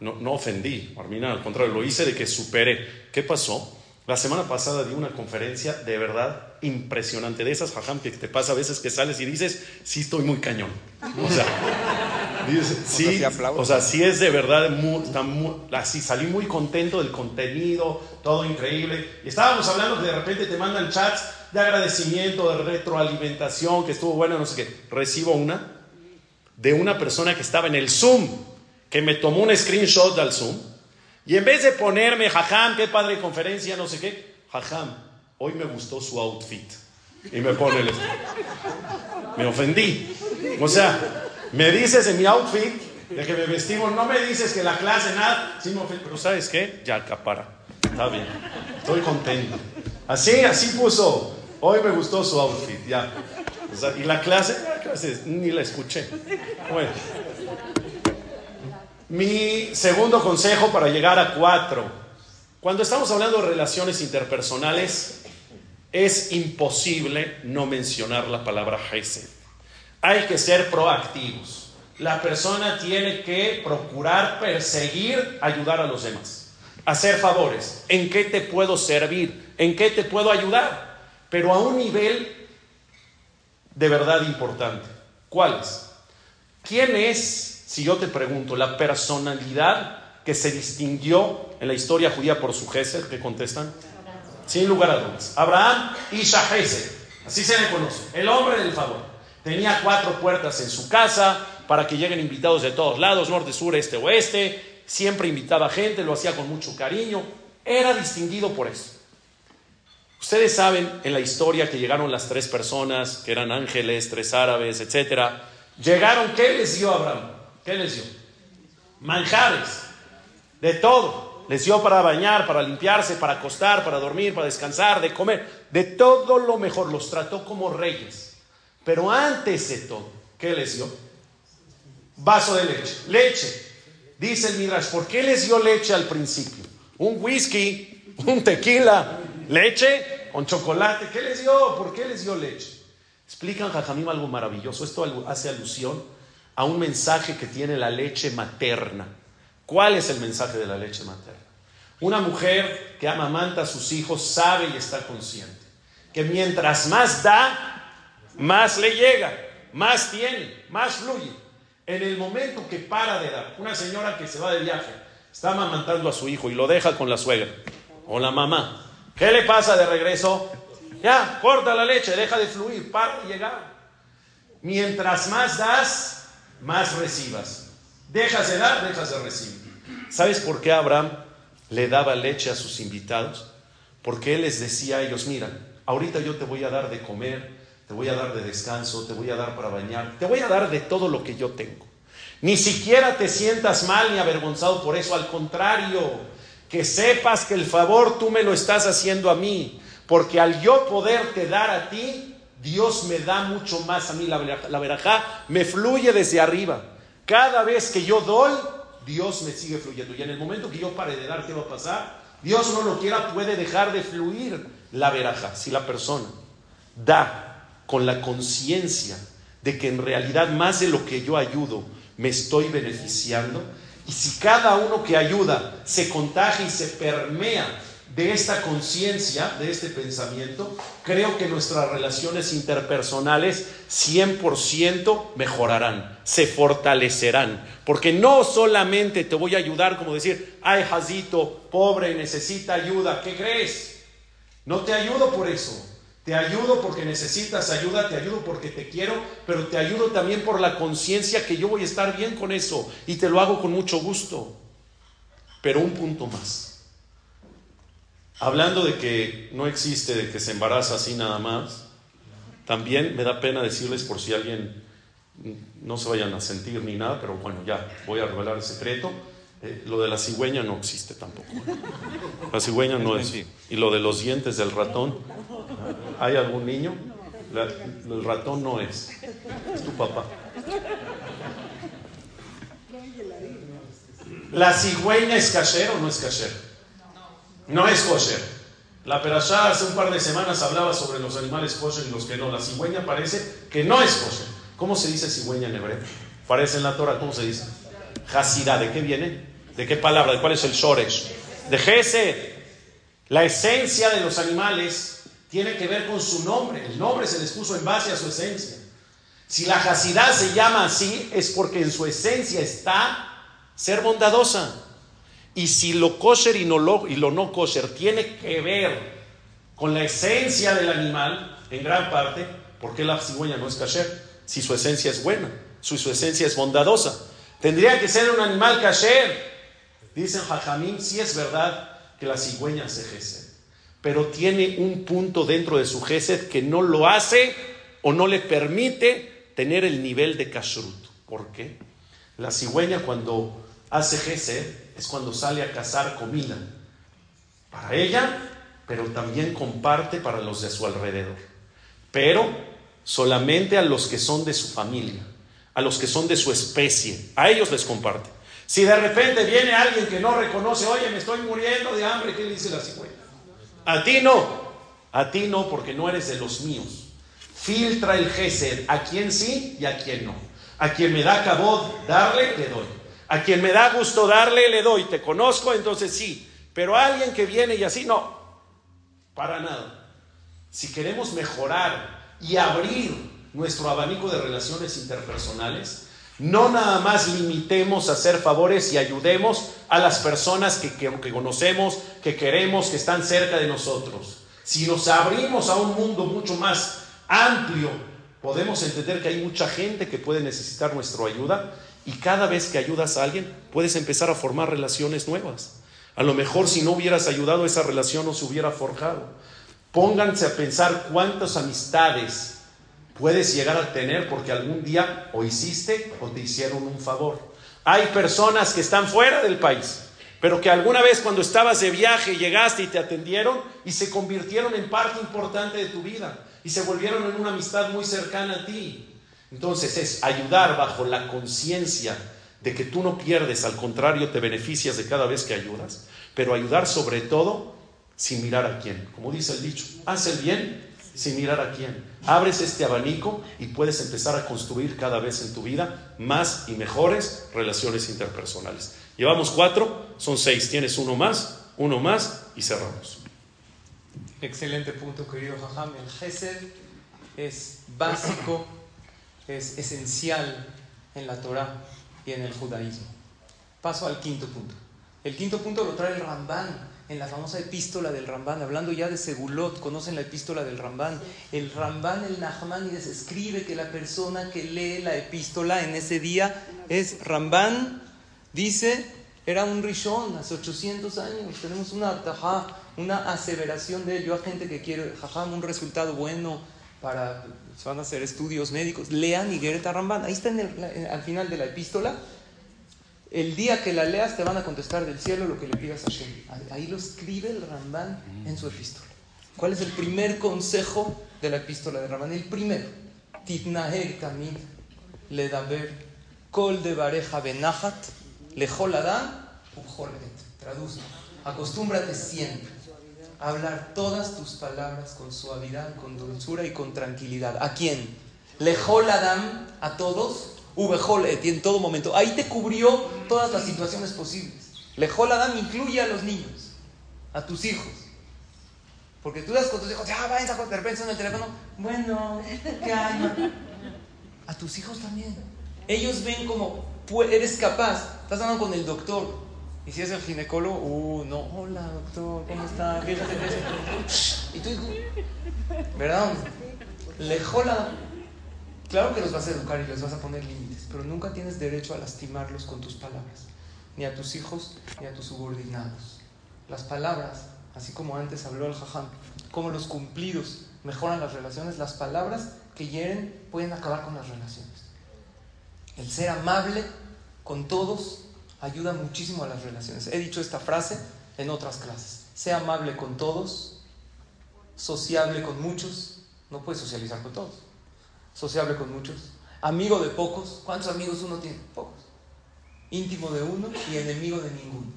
No, no ofendí, Armina, al contrario, lo hice de que superé. ¿Qué pasó? La semana pasada di una conferencia de verdad impresionante, de esas jajam que te pasa a veces que sales y dices, sí estoy muy cañón. O sea, dices, sí, sí aplaudo. o sea, sí es de verdad, muy- así salí muy contento del contenido, todo increíble. Y estábamos hablando que de repente te mandan chats de agradecimiento, de retroalimentación, que estuvo bueno, no sé qué. Recibo una de una persona que estaba en el Zoom, que me tomó un screenshot del Zoom, y en vez de ponerme, jajam, qué padre conferencia, no sé qué, jajam, hoy me gustó su outfit. Y me pone el... Me ofendí. O sea, me dices en mi outfit de que me vestimos, no me dices que la clase, nada, sí me ofendí. Pero ¿sabes qué? Ya acapara. Está bien. Estoy contento. Así, así puso. Hoy me gustó su outfit, ya. O sea, y la clase, la clase ni la escuché. Bueno. Mi segundo consejo para llegar a cuatro. Cuando estamos hablando de relaciones interpersonales, es imposible no mencionar la palabra Hesed. Hay que ser proactivos. La persona tiene que procurar perseguir, ayudar a los demás. Hacer favores. ¿En qué te puedo servir? ¿En qué te puedo ayudar? Pero a un nivel de verdad importante. ¿Cuál es? ¿Quién es, si yo te pregunto, la personalidad que se distinguió en la historia judía por su Gesed? ¿Qué contestan? Sin lugar a dudas. Abraham y Shahesed. Así se le conoce, el hombre del favor. Tenía cuatro puertas en su casa para que lleguen invitados de todos lados, norte, sur, este, oeste. Siempre invitaba gente, lo hacía con mucho cariño. Era distinguido por eso. Ustedes saben en la historia que llegaron las tres personas, que eran ángeles, tres árabes, etc. Llegaron, ¿qué les dio Abraham? ¿Qué les dio? Manjares, de todo. Les dio para bañar, para limpiarse, para acostar, para dormir, para descansar, de comer, de todo lo mejor. Los trató como reyes. Pero antes de todo, ¿qué les dio? Vaso de leche. Leche. Dice el Midrash, ¿por qué les dio leche al principio? Un whisky, un tequila, leche con chocolate. ¿Qué les dio? ¿Por qué les dio leche? Explican Jajamim algo maravilloso. Esto hace alusión a un mensaje que tiene la leche materna. ¿Cuál es el mensaje de la leche materna? Una mujer que amamanta a sus hijos sabe y está consciente que mientras más da, más le llega, más tiene, más fluye. En el momento que para de dar, una señora que se va de viaje, está amamantando a su hijo y lo deja con la suegra o la mamá, ¿Qué le pasa de regreso? Ya, corta la leche, deja de fluir, para de llegar. Mientras más das, más recibas. Dejas de dar, dejas de recibir. ¿Sabes por qué Abraham le daba leche a sus invitados? Porque él les decía a ellos, mira, ahorita yo te voy a dar de comer, te voy a dar de descanso, te voy a dar para bañar, te voy a dar de todo lo que yo tengo. Ni siquiera te sientas mal ni avergonzado por eso, al contrario, que sepas que el favor tú me lo estás haciendo a mí, porque al yo poderte dar a ti, Dios me da mucho más a mí. La, la verajá me fluye desde arriba. Cada vez que yo doy, Dios me sigue fluyendo. Y en el momento que yo pare de dar, ¿qué va a pasar? Dios no lo quiera, puede dejar de fluir la verajá. Si la persona da con la conciencia de que en realidad más de lo que yo ayudo me estoy beneficiando, y si cada uno que ayuda se contagia y se permea de esta conciencia, de este pensamiento, creo que nuestras relaciones interpersonales 100% mejorarán, se fortalecerán. Porque no solamente te voy a ayudar como decir, ay, Jazito, pobre, necesita ayuda, ¿qué crees? No te ayudo por eso. Te ayudo porque necesitas ayuda, te ayudo porque te quiero, pero te ayudo también por la conciencia que yo voy a estar bien con eso y te lo hago con mucho gusto. Pero un punto más. Hablando de que no existe de que se embaraza así nada más, también me da pena decirles por si alguien no se vayan a sentir ni nada, pero bueno, ya voy a revelar el secreto. Eh, lo de la cigüeña no existe tampoco. La cigüeña no es. Y lo de los dientes del ratón, ¿hay algún niño? el ratón no es. Es tu papá. ¿La cigüeña es kasher o no es kasher? No es kosher. La perashá hace un par de semanas hablaba sobre los animales kosher y los que no. La cigüeña parece que no es kosher. ¿Cómo se dice cigüeña en hebreo? Parece en la Torah, ¿cómo se dice? Hasida, ¿de qué viene? ¿De qué palabra? ¿De cuál es el shoresh? De Gesed. La esencia de los animales tiene que ver con su nombre. El nombre se les puso en base a su esencia. Si la Hasidá se llama así, es porque en su esencia está ser bondadosa. Y si lo kosher y, no lo, y lo no kosher tiene que ver con la esencia del animal, en gran parte, ¿por qué la cigüeña no es kosher? Si su esencia es buena, si su esencia es bondadosa. Tendría que ser un animal kasher. Dicen Jajamín, sí es verdad que la cigüeña hace gesed, pero tiene un punto dentro de su gesed que no lo hace o no le permite tener el nivel de kashrut. ¿Por qué? La cigüeña cuando hace gesed es cuando sale a cazar comida para ella, pero también comparte para los de su alrededor. Pero solamente a los que son de su familia, a los que son de su especie, a ellos les comparte. Si de repente viene alguien que no reconoce, oye, me estoy muriendo de hambre, ¿qué le dice la cigüeña? A ti no, a ti no, porque no eres de los míos. Filtra el gesed, a quien sí y a quien no. A quien me da cabod darle, le doy. A quien me da gusto darle, le doy. Te conozco, entonces sí. Pero a alguien que viene y así, no. Para nada. Si queremos mejorar y abrir nuestro abanico de relaciones interpersonales, no nada más limitemos a hacer favores y ayudemos a las personas que, que, conocemos, que queremos, que están cerca de nosotros. Si nos abrimos a un mundo mucho más amplio, podemos entender que hay mucha gente que puede necesitar nuestra ayuda y cada vez que ayudas a alguien puedes empezar a formar relaciones nuevas. A lo mejor si no hubieras ayudado esa relación no se hubiera forjado. Pónganse a pensar cuántas amistades puedes llegar a tener porque algún día o hiciste o te hicieron un favor. Hay personas que están fuera del país, pero que alguna vez cuando estabas de viaje llegaste y te atendieron y se convirtieron en parte importante de tu vida y se volvieron en una amistad muy cercana a ti. Entonces es ayudar bajo la conciencia de que tú no pierdes, al contrario, te beneficias de cada vez que ayudas, pero ayudar sobre todo sin mirar a quién. Como dice el dicho, haz el bien sin mirar a quién. Abres este abanico y puedes empezar a construir cada vez en tu vida más y mejores relaciones interpersonales. Llevamos cuatro, son seis. Tienes uno más, uno más y cerramos. Excelente punto, querido Jajam. El Gesed es básico, es esencial en la Torah y en el judaísmo. Paso al quinto punto. El quinto punto lo trae el Ramban en la famosa epístola del Ramban, hablando ya de Segulot, conocen la epístola del Ramban. El Ramban, el Nachmanides, escribe que la persona que lee la epístola en ese día es Ramban, dice, era un rishon hace 800 años. Tenemos una una aseveración de él. Yo a gente que quiere, un resultado bueno para, se van a hacer estudios médicos, lean Igueret Ramban. Ahí está al final de la epístola el día que la leas te van a contestar del cielo lo que le pidas a Shem. Ahí lo escribe el Ramban en su epístola. ¿Cuál es el primer consejo de la epístola de Ramban? El primero. Titnaher tamid ledaber kol de bareja benachat lejol adam Traduce. Acostúmbrate siempre hablar todas tus palabras con suavidad, con dulzura y con tranquilidad. ¿A quién? Lejol adam, a todos y en todo momento. Ahí te cubrió todas las situaciones posibles. Lejol Adam incluye a los niños, a tus hijos. Porque tú das con tus hijos, ya vayan a de repente en el teléfono. Bueno, ¿qué hay? A tus hijos también. Ellos ven como eres capaz. Estás hablando con el doctor. Y si es el ginecólogo, uh, no, hola doctor, ¿cómo está? Fíjate Y tú, ¿verdad? Lejol Adam. Claro que los vas a educar y les vas a poner límites, pero nunca tienes derecho a lastimarlos con tus palabras, ni a tus hijos ni a tus subordinados. Las palabras, así como antes habló el jajam, como los cumplidos mejoran las relaciones, las palabras que hieren pueden acabar con las relaciones. El ser amable con todos ayuda muchísimo a las relaciones. He dicho esta frase en otras clases. Sea amable con todos, sociable con muchos, no puedes socializar con todos sociable con muchos, amigo de pocos. ¿Cuántos amigos uno tiene? Pocos. Íntimo de uno y enemigo de ninguno.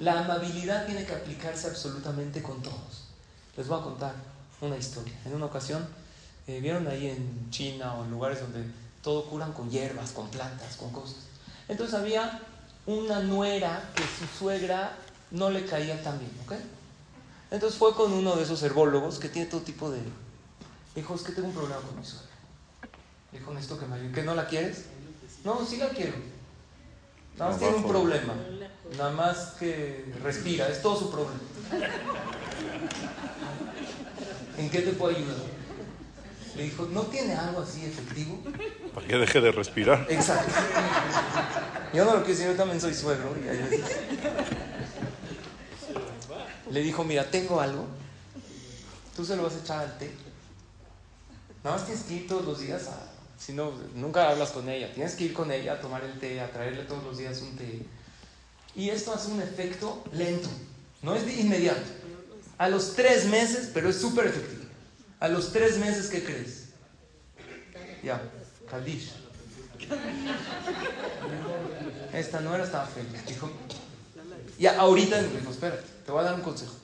La amabilidad tiene que aplicarse absolutamente con todos. Les voy a contar una historia. En una ocasión, eh, vieron ahí en China o en lugares donde todo curan con hierbas, con plantas, con cosas. Entonces había una nuera que su suegra no le caía tan bien, ¿ok? Entonces fue con uno de esos herbólogos que tiene todo tipo de... Dijo, es que tengo un problema con mi suegra. Dijo, esto que me ¿Que no la quieres? No, sí la quiero. Nada más tiene un problema. Nada más que respira, es todo su problema. ¿En qué te puedo ayudar? Le dijo, ¿no tiene algo así efectivo? Para que deje de respirar. Exacto. Yo no lo quiero decir, yo también soy suegro. Le dijo, mira, tengo algo. Tú se lo vas a echar al té. Nada más tienes que ir todos los días a si no, nunca hablas con ella. Tienes que ir con ella a tomar el té, a traerle todos los días un té. Y esto hace un efecto lento, no es de inmediato. A los tres meses, pero es súper efectivo. A los tres meses, ¿qué crees? Ya, Kadish. Esta no era estaba feliz. Dijo, ya, ahorita espérate, te voy a dar un consejo.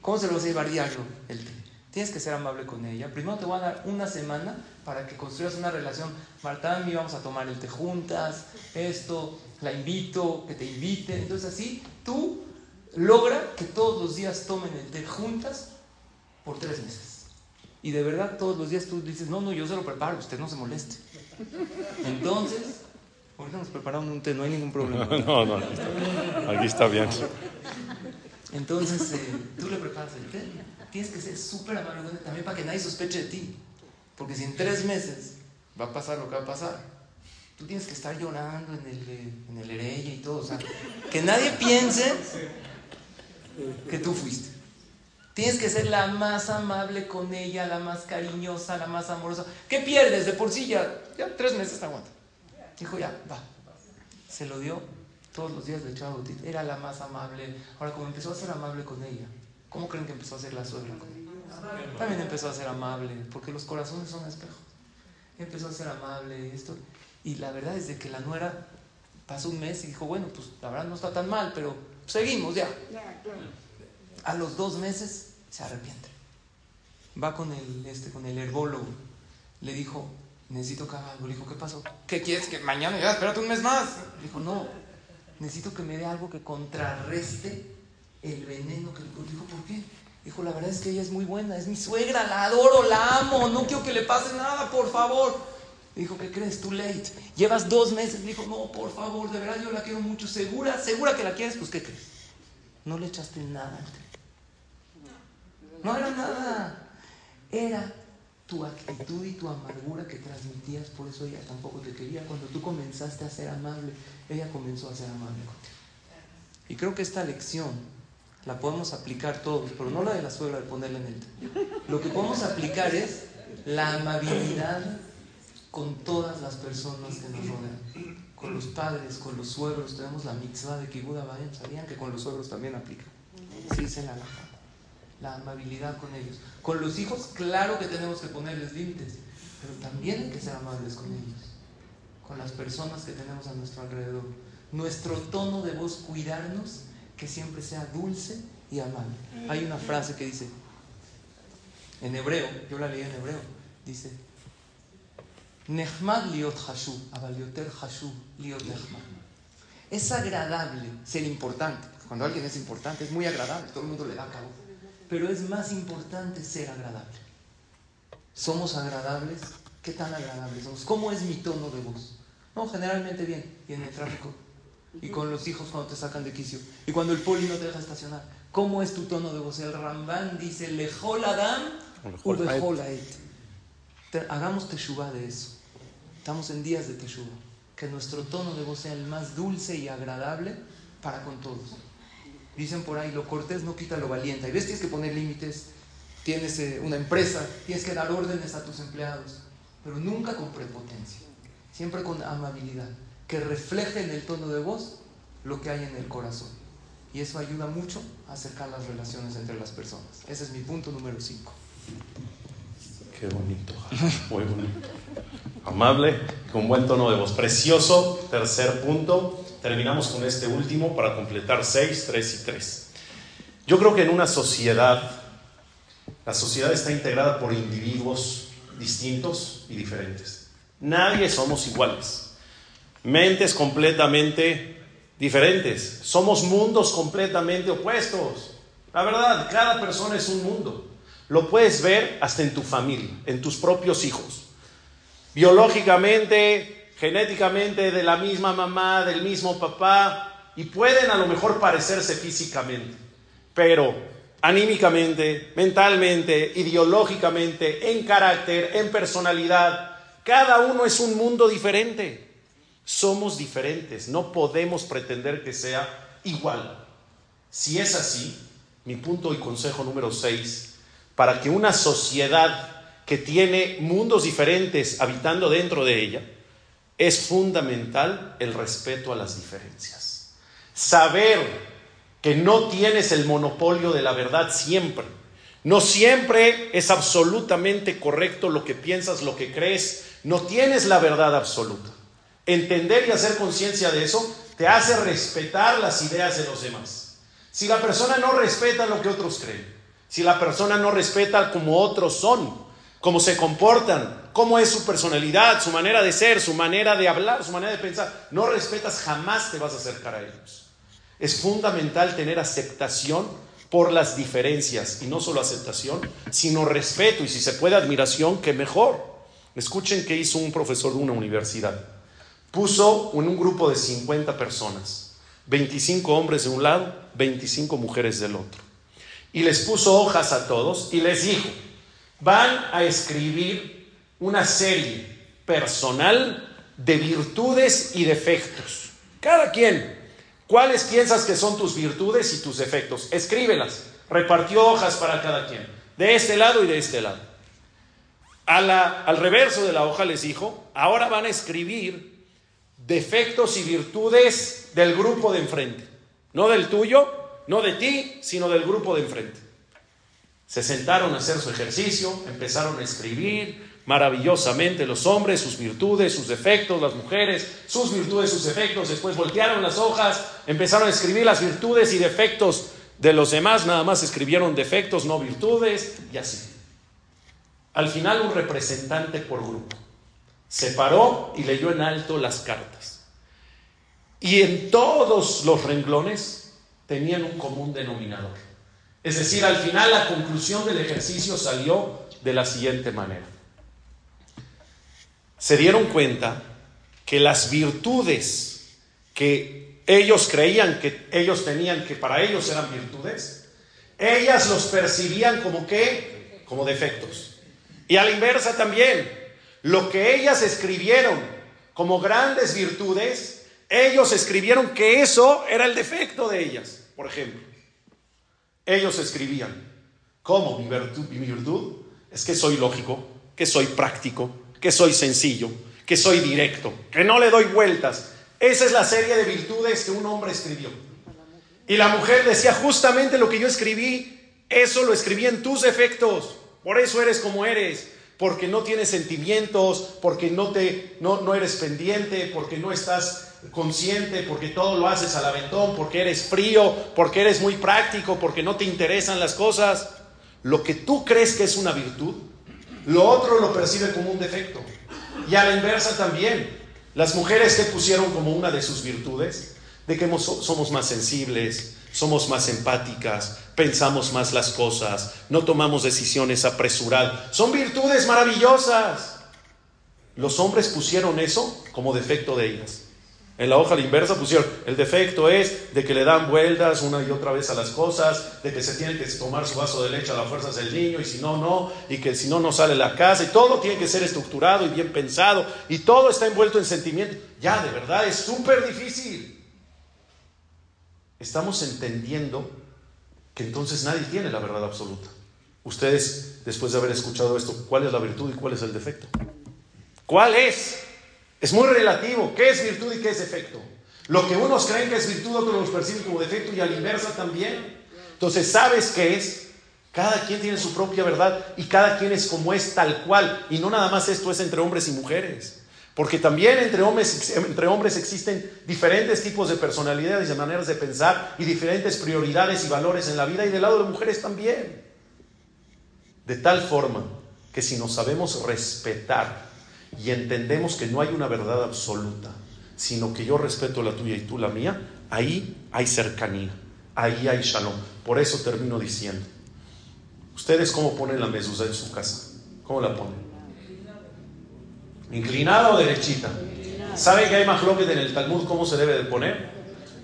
¿Cómo se lo vas a llevar diario el té? Tienes que ser amable con ella. Primero te voy a dar una semana para que construyas una relación. Marta, mí vamos a tomar el té juntas, esto, la invito, que te invite. Entonces así tú logra que todos los días tomen el té juntas por tres meses. Y de verdad todos los días tú dices, no, no, yo se lo preparo, usted no se moleste. Entonces, ahorita nos preparamos un té, no hay ningún problema. No, no, aquí está bien. Entonces, eh, tú le preparas el té tienes que ser súper amable también para que nadie sospeche de ti. Porque si en tres meses va a pasar lo que va a pasar, tú tienes que estar llorando en el, en el y todo. O sea, que nadie piense que tú fuiste. Tienes que ser la más amable con ella, la más cariñosa, la más amorosa. ¿Qué pierdes? De por sí ya, ya tres meses te aguanta. Dijo, ya, va. Se lo dio todos los días de echaba Era la más amable. Ahora, como empezó a ser amable con ella, ¿cómo creen que empezó a ser la suegra con ella? También empezó a ser amable, porque los corazones son espejos. Empezó a ser amable, esto. Y la verdad es de que la nuera pasó un mes y dijo, bueno, pues la verdad no está tan mal, pero seguimos ya. A los dos meses se arrepiente. Va con el, este, con el herbólogo. Le dijo, necesito que haga algo. Le dijo, ¿qué pasó? ¿Qué quieres? Que mañana ya, espérate un mes más. Le dijo, no, necesito que me dé algo que contrarreste el veneno que le dijo, ¿por qué? Dijo, la verdad es que ella es muy buena, es mi suegra, la adoro, la amo, no quiero que le pase nada, por favor. Dijo, ¿qué crees? Too late. Llevas dos meses. Dijo, no, por favor, de verdad yo la quiero mucho. ¿Segura? ¿Segura que la quieres? Pues, ¿qué crees? No le echaste nada No era nada. Era tu actitud y tu amargura que transmitías, por eso ella tampoco te quería. Cuando tú comenzaste a ser amable, ella comenzó a ser amable contigo. Y creo que esta lección la podemos aplicar todos, pero no la de la suegra de ponerla en el... Lo que podemos aplicar es la amabilidad con todas las personas que nos rodean. Con los padres, con los suegros, tenemos la mitzvah de Kibuda ¿Sabían que con los suegros también aplica? Sí, se la la amabilidad con ellos. Con los hijos, claro que tenemos que ponerles límites, pero también hay que ser amables con ellos, con las personas que tenemos a nuestro alrededor. Nuestro tono de voz, cuidarnos, que siempre sea dulce y amable. Hay una frase que dice, en hebreo, yo la leí en hebreo, dice, Nehmad liot hashu, abalioter hashu liot nehmad. Es agradable ser importante. Cuando alguien es importante, es muy agradable, todo el mundo le da cabo pero es más importante ser agradable. ¿Somos agradables? ¿Qué tan agradables somos? ¿Cómo es mi tono de voz? No, generalmente bien. Y en el tráfico. Y con los hijos cuando te sacan de quicio. Y cuando el poli no te deja estacionar. ¿Cómo es tu tono de voz? El Ramban dice, Lejol Adam, Hagamos teshuva de eso. Estamos en días de teshuva. Que nuestro tono de voz sea el más dulce y agradable para con todos. Dicen por ahí, lo cortés no quita lo valiente. Y ves, tienes que poner límites, tienes eh, una empresa, tienes que dar órdenes a tus empleados, pero nunca con prepotencia, siempre con amabilidad, que refleje en el tono de voz lo que hay en el corazón. Y eso ayuda mucho a acercar las relaciones entre las personas. Ese es mi punto número 5. Qué bonito, muy bonito. Amable, con buen tono de voz. Precioso, tercer punto terminamos con este último para completar 6, 3 y 3. Yo creo que en una sociedad, la sociedad está integrada por individuos distintos y diferentes. Nadie somos iguales. Mentes completamente diferentes. Somos mundos completamente opuestos. La verdad, cada persona es un mundo. Lo puedes ver hasta en tu familia, en tus propios hijos. Biológicamente genéticamente de la misma mamá, del mismo papá, y pueden a lo mejor parecerse físicamente, pero anímicamente, mentalmente, ideológicamente, en carácter, en personalidad, cada uno es un mundo diferente. Somos diferentes, no podemos pretender que sea igual. Si es así, mi punto y consejo número 6, para que una sociedad que tiene mundos diferentes habitando dentro de ella, es fundamental el respeto a las diferencias. Saber que no tienes el monopolio de la verdad siempre. No siempre es absolutamente correcto lo que piensas, lo que crees. No tienes la verdad absoluta. Entender y hacer conciencia de eso te hace respetar las ideas de los demás. Si la persona no respeta lo que otros creen, si la persona no respeta como otros son, cómo se comportan, cómo es su personalidad, su manera de ser, su manera de hablar, su manera de pensar. No respetas, jamás te vas a acercar a ellos. Es fundamental tener aceptación por las diferencias y no solo aceptación, sino respeto y si se puede admiración, que mejor. Escuchen qué hizo un profesor de una universidad. Puso en un grupo de 50 personas, 25 hombres de un lado, 25 mujeres del otro. Y les puso hojas a todos y les dijo, van a escribir una serie personal de virtudes y defectos. Cada quien. ¿Cuáles piensas que son tus virtudes y tus defectos? Escríbelas. Repartió hojas para cada quien. De este lado y de este lado. al reverso de la hoja les dijo, ahora van a escribir defectos y virtudes del grupo de enfrente. No del tuyo, no de ti, sino del grupo de enfrente. Se sentaron a hacer su ejercicio, empezaron a escribir maravillosamente los hombres, sus virtudes, sus defectos, las mujeres, sus virtudes, sus defectos. Después voltearon las hojas, empezaron a escribir las virtudes y defectos de los demás, nada más escribieron defectos, no virtudes, y así. Al final un representante por grupo se paró y leyó en alto las cartas. Y en todos los renglones tenían un común denominador. Es decir, al final la conclusión del ejercicio salió de la siguiente manera. Se dieron cuenta que las virtudes que ellos creían que ellos tenían, que para ellos eran virtudes, ellas los percibían como qué? Como defectos. Y a la inversa también, lo que ellas escribieron como grandes virtudes, ellos escribieron que eso era el defecto de ellas, por ejemplo. Ellos escribían, ¿cómo mi virtud, mi virtud? Es que soy lógico, que soy práctico, que soy sencillo, que soy directo, que no le doy vueltas. Esa es la serie de virtudes que un hombre escribió. Y la mujer decía, justamente lo que yo escribí, eso lo escribí en tus efectos. Por eso eres como eres, porque no tienes sentimientos, porque no, te, no, no eres pendiente, porque no estás consciente, porque todo lo haces al aventón, porque eres frío, porque eres muy práctico, porque no te interesan las cosas. Lo que tú crees que es una virtud, lo otro lo percibe como un defecto. Y a la inversa también. Las mujeres que pusieron como una de sus virtudes, de que somos más sensibles, somos más empáticas, pensamos más las cosas, no tomamos decisiones apresuradas. Son virtudes maravillosas. Los hombres pusieron eso como defecto de ellas. En la hoja la inversa pusieron, el defecto es de que le dan vueltas una y otra vez a las cosas, de que se tiene que tomar su vaso de leche a las fuerzas del niño y si no, no, y que si no, no sale la casa, y todo tiene que ser estructurado y bien pensado, y todo está envuelto en sentimiento. Ya, de verdad, es súper difícil. Estamos entendiendo que entonces nadie tiene la verdad absoluta. Ustedes, después de haber escuchado esto, ¿cuál es la virtud y cuál es el defecto? ¿Cuál es? Es muy relativo. ¿Qué es virtud y qué es defecto? Lo que unos creen que es virtud, otros los perciben como defecto y a la inversa también. Entonces, ¿sabes qué es? Cada quien tiene su propia verdad y cada quien es como es tal cual. Y no nada más esto es entre hombres y mujeres. Porque también entre hombres, entre hombres existen diferentes tipos de personalidades y maneras de pensar y diferentes prioridades y valores en la vida y del lado de mujeres también. De tal forma que si nos sabemos respetar y entendemos que no hay una verdad absoluta, sino que yo respeto la tuya y tú la mía, ahí hay cercanía, ahí hay shalom. Por eso termino diciendo, ¿ustedes cómo ponen la mezuzá en su casa? ¿Cómo la ponen? ¿Inclinada o derechita? ¿Saben que hay más que en el Talmud cómo se debe de poner?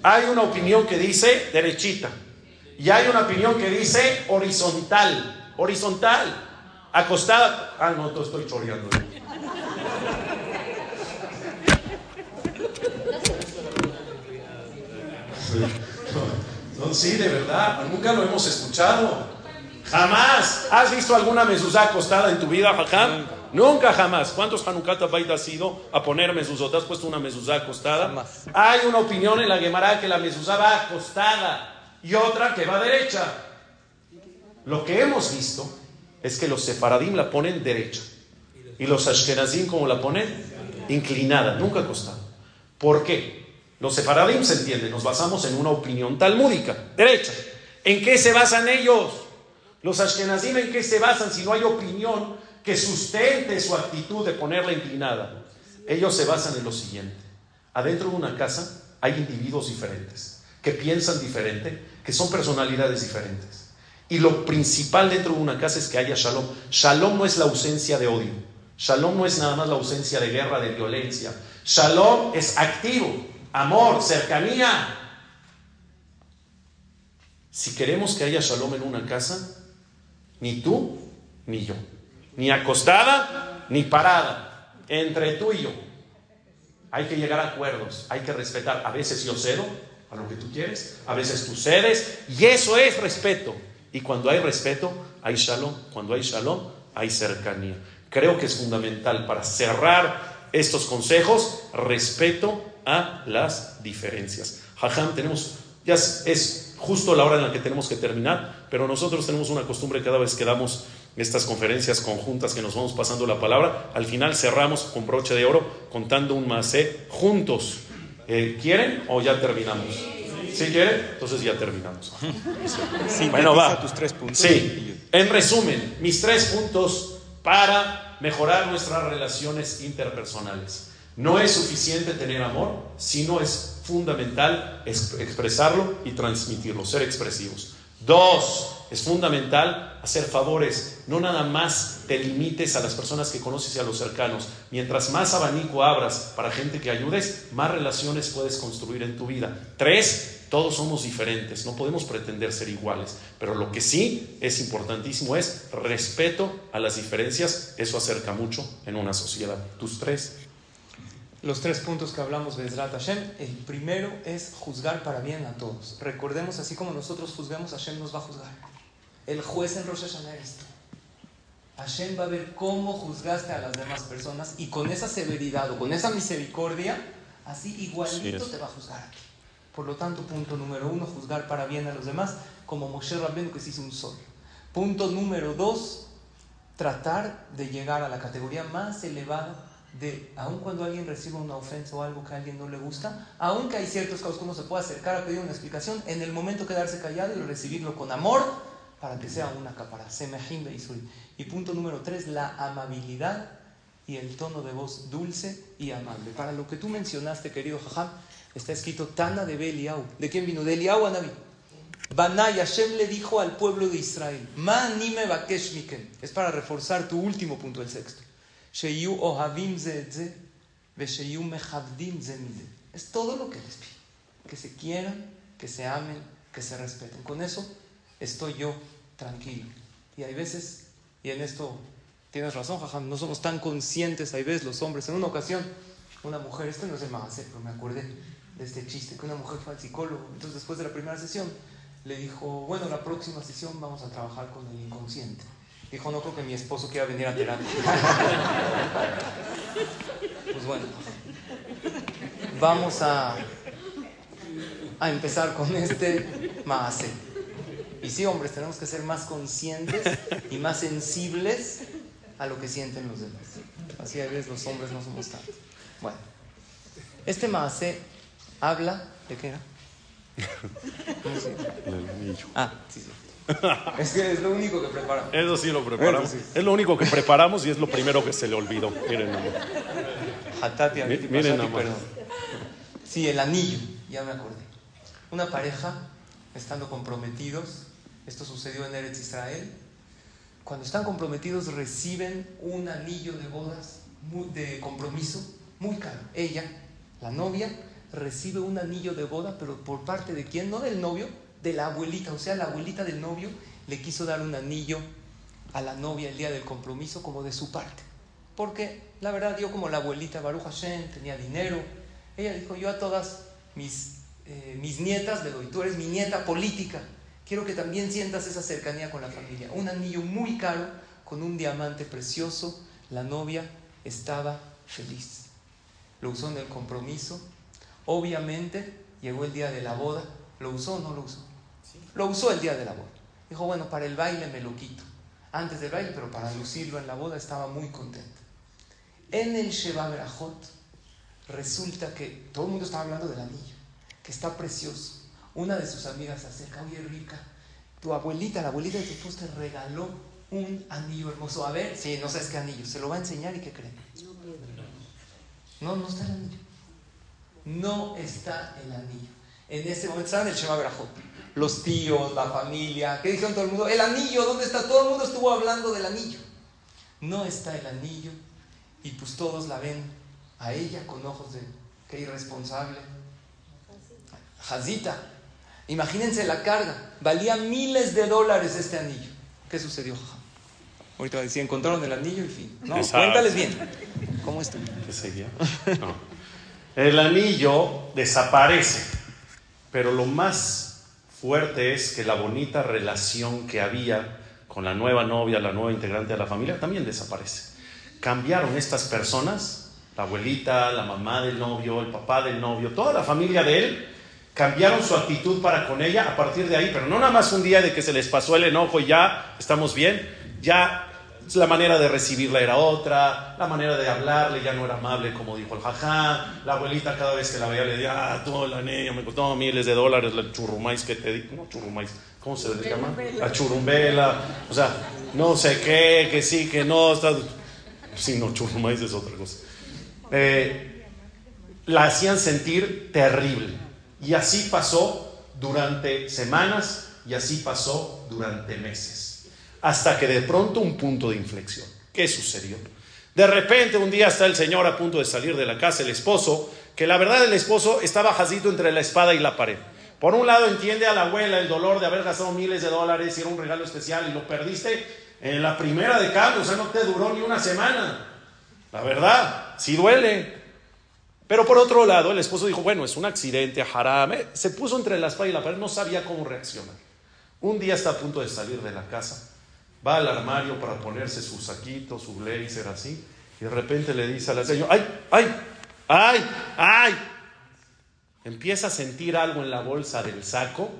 Hay una opinión que dice derechita y hay una opinión que dice horizontal, horizontal, acostada. Ah, no, estoy choreando. No, sí, de verdad, nunca lo hemos escuchado. Jamás. ¿Has visto alguna mezuzá acostada en tu vida, Jajam? Nunca jamás. ¿Cuántos Hanukkah has ido a poner mezuzot? ¿Has puesto una mezuzá acostada? Hay una opinión en la Gemara que la mezuzá va acostada y otra que va derecha. Lo que hemos visto es que los sefaradim la ponen derecha y los ashkenazim como la ponen inclinada, nunca acostada. ¿Por qué? Los sefaradim se entiende, nos basamos en una opinión talmúdica, derecha. ¿En qué se basan ellos? Los ashkenazim en qué se basan si no hay opinión que sustente su actitud de ponerla inclinada. Ellos se basan en lo siguiente. Adentro de una casa hay individuos diferentes, que piensan diferente, que son personalidades diferentes. Y lo principal dentro de una casa es que haya shalom. Shalom no es la ausencia de odio. Shalom no es nada más la ausencia de guerra, de violencia. Shalom es activo amor, cercanía. Si queremos que haya shalom en una casa, ni tú ni yo, ni acostada ni parada entre tú y yo. Hay que llegar a acuerdos, hay que respetar. A veces yo cedo a lo que tú quieres, a veces tú cedes, y eso es respeto. Y cuando hay respeto, hay shalom. Cuando hay shalom, hay cercanía. Creo que es fundamental para cerrar estos consejos, respeto a las diferencias. Jajam, tenemos, ya es justo la hora en la que tenemos que terminar, pero nosotros tenemos una costumbre cada vez que damos estas conferencias conjuntas que nos vamos pasando la palabra, al final cerramos con broche de oro contando un macé juntos. Eh, ¿Quieren o ya terminamos? ¿Sí quieren? Entonces ya terminamos. bueno, va. tus tres puntos. Sí. En resumen, mis tres puntos para mejorar nuestras relaciones interpersonales. No es suficiente tener amor, sino es fundamental expresarlo y transmitirlo, ser expresivos. Dos, es fundamental hacer favores, no nada más te limites a las personas que conoces y a los cercanos. Mientras más abanico abras para gente que ayudes, más relaciones puedes construir en tu vida. Tres, todos somos diferentes, no podemos pretender ser iguales, pero lo que sí es importantísimo es respeto a las diferencias, eso acerca mucho en una sociedad. Tus tres los tres puntos que hablamos de Hashem. El primero es juzgar para bien a todos. Recordemos, así como nosotros juzgamos, Hashem nos va a juzgar. El juez en Rosh Hashanah es tú. Hashem va a ver cómo juzgaste a las demás personas y con esa severidad o con esa misericordia, así igualito te va a juzgar Por lo tanto, punto número uno, juzgar para bien a los demás, como Moshe Rabbeinu que se hizo un sol. Punto número dos, tratar de llegar a la categoría más elevada de, aun cuando alguien reciba una ofensa o algo que a alguien no le gusta, aunque hay ciertos casos que uno se puede acercar a pedir una explicación, en el momento quedarse callado y recibirlo con amor para que sea una capara. Y punto número tres, la amabilidad y el tono de voz dulce y amable. Para lo que tú mencionaste, querido Jajam, está escrito Tana de Beliau. ¿De quién vino? De Eliau a Naví. Banay, Hashem le dijo al pueblo de Israel, Ma nime Es para reforzar tu último punto, el sexto. Es todo lo que les pido. Que se quieran, que se amen, que se respeten. Con eso estoy yo tranquilo. Y hay veces, y en esto tienes razón, Jajam, no somos tan conscientes, hay veces los hombres. En una ocasión, una mujer, este no es el magacé, pero me acordé de este chiste, que una mujer fue al psicólogo. Entonces, después de la primera sesión, le dijo, bueno, la próxima sesión vamos a trabajar con el inconsciente. Dijo, no creo que mi esposo quiera venir a terapia. pues bueno, vamos a, a empezar con este maase. Y sí, hombres, tenemos que ser más conscientes y más sensibles a lo que sienten los demás. Así a veces los hombres no somos tantos. Bueno, este maase habla de qué era. Ah, sí, sí. Es que es lo único que preparamos. Eso sí lo preparamos. Es lo único que preparamos y es lo primero que se le olvidó. Miren Hatati, miren perdón. Sí, el anillo, ya me acordé. Una pareja, estando comprometidos, esto sucedió en Eretz Israel, cuando están comprometidos reciben un anillo de bodas de compromiso muy caro. Ella, la novia, recibe un anillo de boda, pero por parte de quién? No del novio, de la abuelita, o sea, la abuelita del novio le quiso dar un anillo a la novia el día del compromiso como de su parte. Porque la verdad, yo como la abuelita Baruch Hashem tenía dinero, ella dijo, yo a todas mis, eh, mis nietas le doy, tú eres mi nieta política, quiero que también sientas esa cercanía con la familia. Un anillo muy caro con un diamante precioso, la novia estaba feliz. Lo usó en el compromiso, obviamente llegó el día de la boda, ¿lo usó o no lo usó? Lo usó el día de la boda. Dijo, bueno, para el baile me lo quito. Antes del baile, pero para lucirlo en la boda estaba muy contento. En el Sheba Berajot resulta que todo el mundo estaba hablando del anillo, que está precioso. Una de sus amigas acerca, oye rica, tu abuelita, la abuelita de tu esposo te regaló un anillo hermoso. A ver, sí, no sabes qué anillo, se lo va a enseñar y qué creen. No, no está el anillo. No está el anillo. En ese momento estaba en el Shema Berajot los tíos, la familia. ¿Qué dijeron todo el mundo? El anillo, ¿dónde está? Todo el mundo estuvo hablando del anillo. No está el anillo. Y pues todos la ven a ella con ojos de qué irresponsable. Jazita. Imagínense la carga. Valía miles de dólares este anillo. ¿Qué sucedió? Ahorita va a decir, encontraron el anillo y fin. No, Exacto. cuéntales bien. ¿Cómo está? ¿Qué seguía? No. El anillo desaparece, pero lo más fuerte es que la bonita relación que había con la nueva novia, la nueva integrante de la familia, también desaparece. Cambiaron estas personas, la abuelita, la mamá del novio, el papá del novio, toda la familia de él, cambiaron su actitud para con ella a partir de ahí, pero no nada más un día de que se les pasó el enojo y ya estamos bien, ya la manera de recibirla era otra, la manera de hablarle ya no era amable como dijo el jajá, la abuelita cada vez que la veía le decía, ah, tú la niña me costó miles de dólares la churrumais que te di, no churrumais, ¿cómo se les llama? La churumbela, o sea, no sé qué, que sí, que no, está... sí, no, churrumais es otra cosa. Eh, la hacían sentir terrible. Y así pasó durante semanas y así pasó durante meses. Hasta que de pronto un punto de inflexión. ¿Qué sucedió? De repente un día está el señor a punto de salir de la casa, el esposo, que la verdad el esposo estaba jazito entre la espada y la pared. Por un lado entiende a la abuela el dolor de haber gastado miles de dólares y era un regalo especial y lo perdiste en la primera de cambio, o sea, no te duró ni una semana. La verdad, sí duele. Pero por otro lado, el esposo dijo, bueno, es un accidente, haram. Eh, Se puso entre la espada y la pared, no sabía cómo reaccionar. Un día está a punto de salir de la casa, va al armario para ponerse su saquito, su blazer así, y de repente le dice a la señora, ay, ay, ay, ay. Empieza a sentir algo en la bolsa del saco,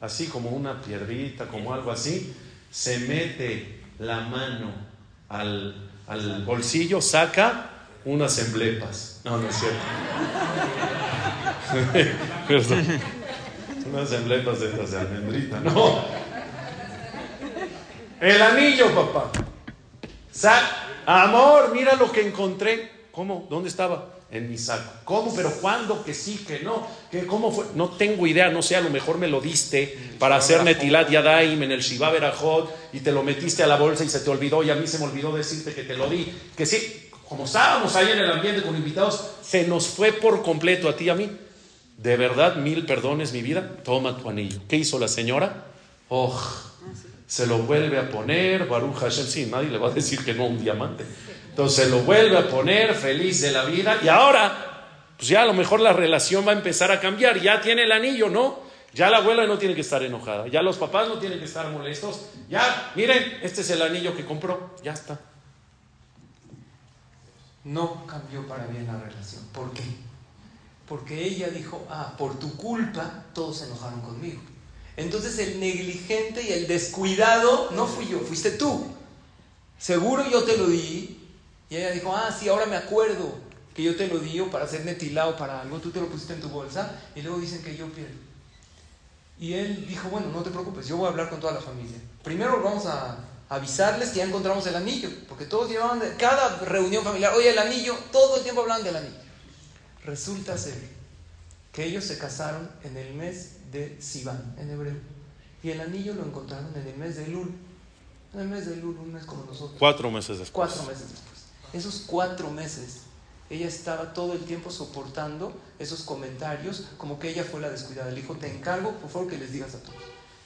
así como una piedrita, como algo así, se mete la mano al, al bolsillo, saca unas emblepas. No, no es cierto. Perdón. Unas emblepas de estas de almendrita. No. El anillo, papá. Sa Amor, mira lo que encontré. ¿Cómo? ¿Dónde estaba? En mi saco. ¿Cómo? ¿Pero cuándo? Que sí, que no. ¿Que ¿Cómo fue? No tengo idea, no sé, a lo mejor me lo diste para hacer Netilat Yadaim en el Shiva Berajot y te lo metiste a la bolsa y se te olvidó y a mí se me olvidó decirte que te lo di. Que sí, como estábamos ahí en el ambiente con invitados, se nos fue por completo a ti y a mí. De verdad, mil perdones, mi vida. Toma tu anillo. ¿Qué hizo la señora? Oh, se lo vuelve a poner. Baruch Hashem, sí, nadie le va a decir que no un diamante. Entonces lo vuelve a poner, feliz de la vida. Y ahora, pues ya a lo mejor la relación va a empezar a cambiar. Ya tiene el anillo, ¿no? Ya la abuela no tiene que estar enojada. Ya los papás no tienen que estar molestos. Ya, miren, este es el anillo que compró. Ya está. No cambió para bien la relación. ¿Por qué? Porque ella dijo, ah, por tu culpa todos se enojaron conmigo. Entonces el negligente y el descuidado no fui yo, fuiste tú. Seguro yo te lo di. Y ella dijo, ah, sí, ahora me acuerdo que yo te lo di para hacer netilado para algo, tú te lo pusiste en tu bolsa y luego dicen que yo pierdo. Y él dijo, bueno, no te preocupes, yo voy a hablar con toda la familia. Primero vamos a avisarles que ya encontramos el anillo, porque todos llevaban, de, cada reunión familiar, oye, el anillo, todo el tiempo hablaban del anillo. Resulta ser que ellos se casaron en el mes de Sivan, en hebreo, y el anillo lo encontraron en el mes de Lul, en el mes de Lul, un mes como nosotros. Cuatro meses después. Cuatro meses después. Esos cuatro meses, ella estaba todo el tiempo soportando esos comentarios, como que ella fue la descuidada. Le dijo, te encargo, por favor, que les digas a todos.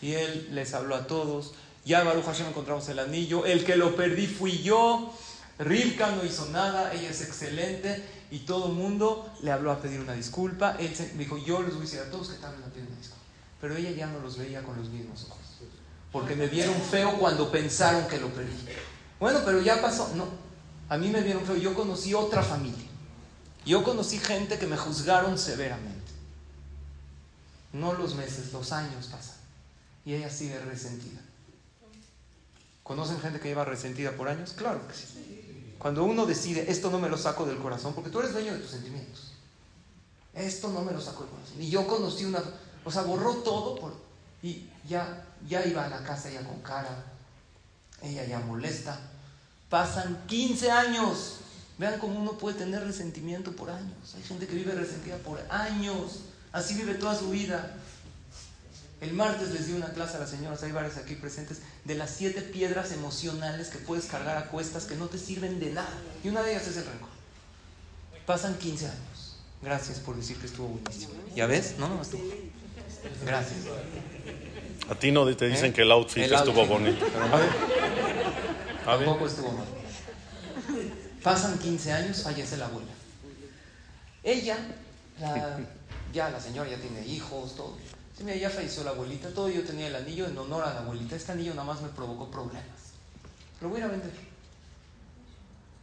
Y él les habló a todos. Ya Baruch Hashem encontramos el anillo. El que lo perdí fui yo. Rivka no hizo nada, ella es excelente. Y todo el mundo le habló a pedir una disculpa. Él dijo, yo les voy a decir a todos que también me piden una disculpa. Pero ella ya no los veía con los mismos ojos. Porque me vieron feo cuando pensaron que lo perdí. Bueno, pero ya pasó. No, a mí me vieron feo. Yo conocí otra familia. Yo conocí gente que me juzgaron severamente. No los meses, los años pasan. Y ella sigue resentida. ¿Conocen gente que lleva resentida por años? Claro que sí. Cuando uno decide, esto no me lo saco del corazón, porque tú eres dueño de tus sentimientos. Esto no me lo saco del corazón. Y yo conocí una, o sea, borró todo por, y ya, ya iba a la casa ya con cara. Ella ya molesta. Pasan 15 años. Vean cómo uno puede tener resentimiento por años. Hay gente que vive resentida por años. Así vive toda su vida. El martes les di una clase a las señoras, hay varias aquí presentes, de las siete piedras emocionales que puedes cargar a cuestas que no te sirven de nada. Y una de ellas es el rencor. Pasan 15 años. Gracias por decir que estuvo buenísimo. ¿Ya ves? No, no estuvo. Gracias. A ti no te dicen ¿Eh? que el outfit El estuvo outfit. bonito. Pero no. Tampoco estuvo mal. Pasan 15 años, fallece la abuela. Ella, ya la señora ya tiene hijos, todo. Sí, mira, ya falleció la abuelita, todo yo tenía el anillo en honor a la abuelita. Este anillo nada más me provocó problemas. Lo voy a vender.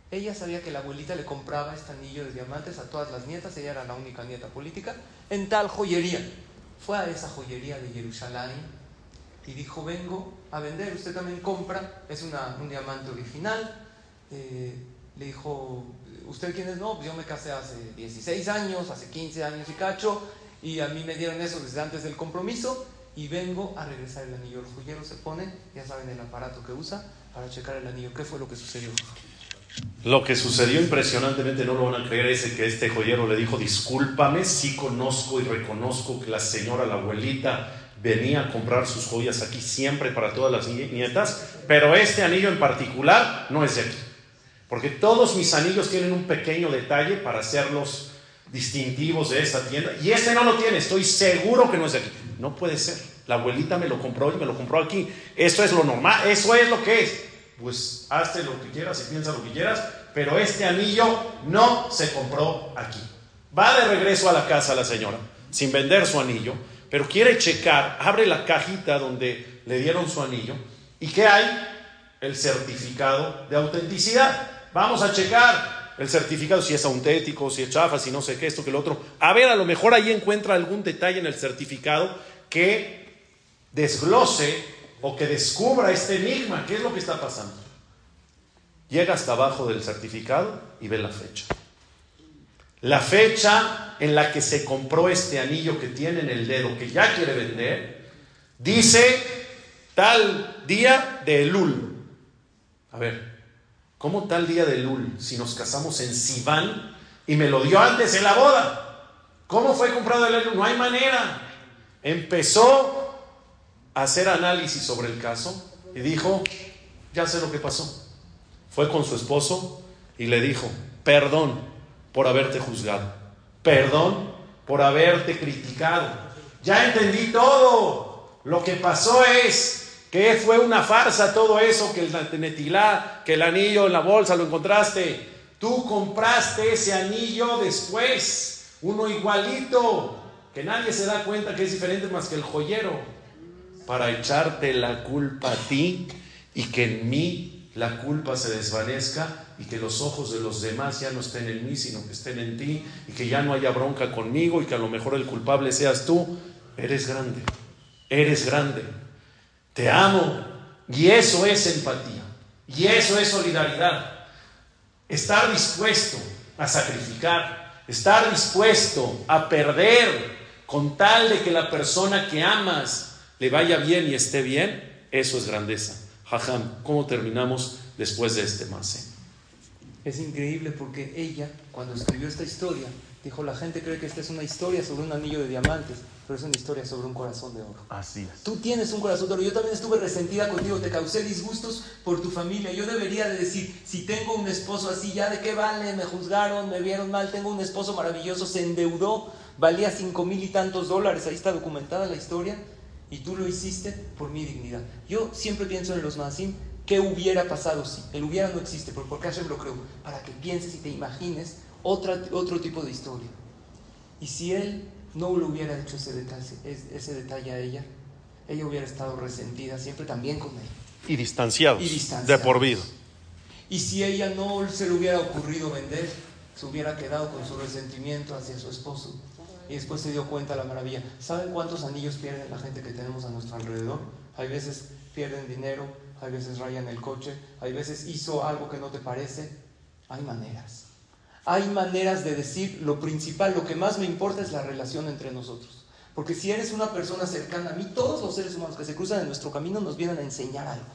Ella sabía que la abuelita le compraba este anillo de diamantes a todas las nietas, ella era la única nieta política, en tal joyería. Fue a esa joyería de Jerusalén y dijo, vengo a vender, usted también compra, es un diamante original. Eh, le dijo, ¿usted quién es? No, pues yo me casé hace 16 años, hace 15 años y cacho, y a mí me dieron eso desde antes del compromiso, y vengo a regresar el anillo. El joyero se pone, ya saben el aparato que usa, para checar el anillo. ¿Qué fue lo que sucedió? Lo que sucedió impresionantemente, no lo van a creer, es que este joyero le dijo, discúlpame, sí conozco y reconozco que la señora, la abuelita, venía a comprar sus joyas aquí siempre para todas las nietas, pero este anillo en particular no es de. Porque todos mis anillos tienen un pequeño detalle para hacerlos distintivos de esta tienda. Y este no lo tiene, estoy seguro que no es de aquí. No puede ser. La abuelita me lo compró y me lo compró aquí. Esto es lo normal, eso es lo que es pues hazte lo que quieras y piensa lo que quieras, pero este anillo no se compró aquí. Va de regreso a la casa la señora, sin vender su anillo, pero quiere checar, abre la cajita donde le dieron su anillo, ¿y qué hay? El certificado de autenticidad. Vamos a checar el certificado, si es auténtico, si es chafa, si no sé qué, esto, que lo otro. A ver, a lo mejor ahí encuentra algún detalle en el certificado que desglose o que descubra este enigma, ¿qué es lo que está pasando? Llega hasta abajo del certificado y ve la fecha. La fecha en la que se compró este anillo que tiene en el dedo, que ya quiere vender, dice tal día de Elul. A ver, ¿cómo tal día de Elul si nos casamos en Sivan y me lo dio antes en la boda? ¿Cómo fue comprado el Elul? No hay manera. Empezó hacer análisis sobre el caso y dijo, ya sé lo que pasó. Fue con su esposo y le dijo, perdón por haberte juzgado, perdón por haberte criticado. Ya entendí todo. Lo que pasó es que fue una farsa todo eso, que el netilá, que el anillo en la bolsa lo encontraste. Tú compraste ese anillo después, uno igualito, que nadie se da cuenta que es diferente más que el joyero para echarte la culpa a ti y que en mí la culpa se desvanezca y que los ojos de los demás ya no estén en mí, sino que estén en ti y que ya no haya bronca conmigo y que a lo mejor el culpable seas tú. Eres grande, eres grande, te amo y eso es empatía y eso es solidaridad. Estar dispuesto a sacrificar, estar dispuesto a perder con tal de que la persona que amas le vaya bien y esté bien, eso es grandeza. Jajam, ¿cómo terminamos después de este mase? Es increíble porque ella, cuando escribió esta historia, dijo, la gente cree que esta es una historia sobre un anillo de diamantes, pero es una historia sobre un corazón de oro. Así es. Tú tienes un corazón de oro. Yo también estuve resentida contigo, te causé disgustos por tu familia. Yo debería de decir, si tengo un esposo así, ¿ya de qué vale? Me juzgaron, me vieron mal, tengo un esposo maravilloso, se endeudó, valía cinco mil y tantos dólares, ahí está documentada la historia y tú lo hiciste por mi dignidad. Yo siempre pienso en los Nasim, ¿qué hubiera pasado si? El hubiera no existe, porque por Hashem lo creo, para que pienses y te imagines otra, otro tipo de historia. Y si él no le hubiera hecho ese detalle, ese detalle a ella, ella hubiera estado resentida siempre también con él. Y distanciados, y de por vida. Y si ella no se le hubiera ocurrido vender, se hubiera quedado con su resentimiento hacia su esposo y después se dio cuenta la maravilla. ¿Saben cuántos anillos pierden la gente que tenemos a nuestro alrededor? Hay veces pierden dinero, hay veces rayan el coche, hay veces hizo algo que no te parece. Hay maneras. Hay maneras de decir lo principal, lo que más me importa es la relación entre nosotros. Porque si eres una persona cercana a mí, todos los seres humanos que se cruzan en nuestro camino nos vienen a enseñar algo.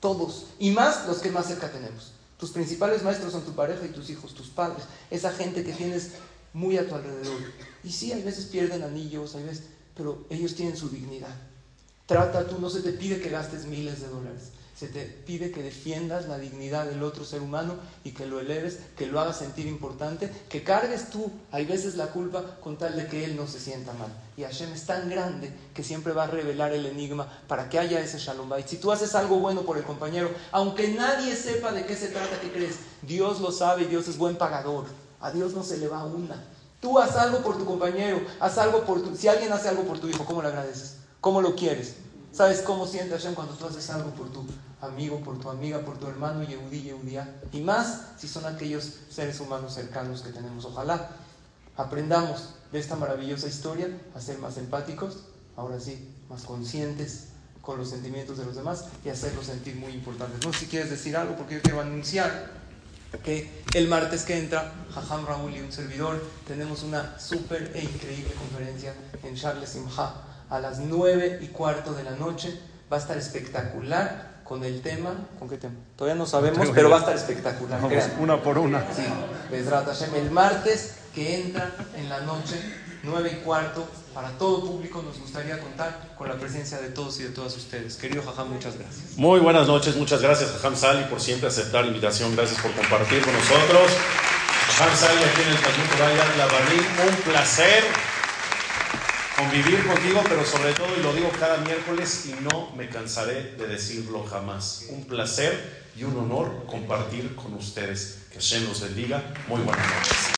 Todos. Y más los que más cerca tenemos. Tus principales maestros son tu pareja y tus hijos, tus padres. Esa gente que tienes muy a tu alrededor. Y sí, hay veces pierden anillos, hay veces, pero ellos tienen su dignidad. Trata tú, no se te pide que gastes miles de dólares. Se te pide que defiendas la dignidad del otro ser humano y que lo eleves, que lo hagas sentir importante, que cargues tú, hay veces la culpa con tal de que él no se sienta mal. Y Hashem es tan grande que siempre va a revelar el enigma para que haya ese shalom bait. Si tú haces algo bueno por el compañero, aunque nadie sepa de qué se trata, ¿qué crees? Dios lo sabe y Dios es buen pagador. A Dios no se le va una. Tú haz algo por tu compañero, haz algo por tu... Si alguien hace algo por tu hijo, ¿cómo le agradeces? ¿Cómo lo quieres? ¿Sabes cómo siente Hashem cuando tú haces algo por tu amigo, por tu amiga, por tu hermano, Yehudí, Yehudía? Y más si son aquellos seres humanos cercanos que tenemos. Ojalá aprendamos de esta maravillosa historia a ser más empáticos, ahora sí, más conscientes con los sentimientos de los demás y hacerlos sentir muy importantes. No si quieres decir algo porque yo quiero anunciar que el martes que entra, Jajam Raúl y un servidor, tenemos una súper e increíble conferencia en Charles Simha a las nueve y cuarto de la noche. Va a estar espectacular con el tema. ¿Con qué tema? Todavía no sabemos, pero va a estar espectacular. una por una. Sí, Hashem. El martes que entra en la noche, nueve y cuarto, para todo público, nos gustaría contar con la presencia de todos y de todas ustedes. Querido Jajam, muchas gracias. Muy buenas noches, muchas gracias Jajam Sali por siempre aceptar la invitación. Gracias por compartir con nosotros. Jajam Sali aquí en el Talmud La un placer convivir contigo, pero sobre todo, y lo digo cada miércoles y no me cansaré de decirlo jamás, un placer y un honor compartir con ustedes. Que Hashem los bendiga. Muy buenas noches.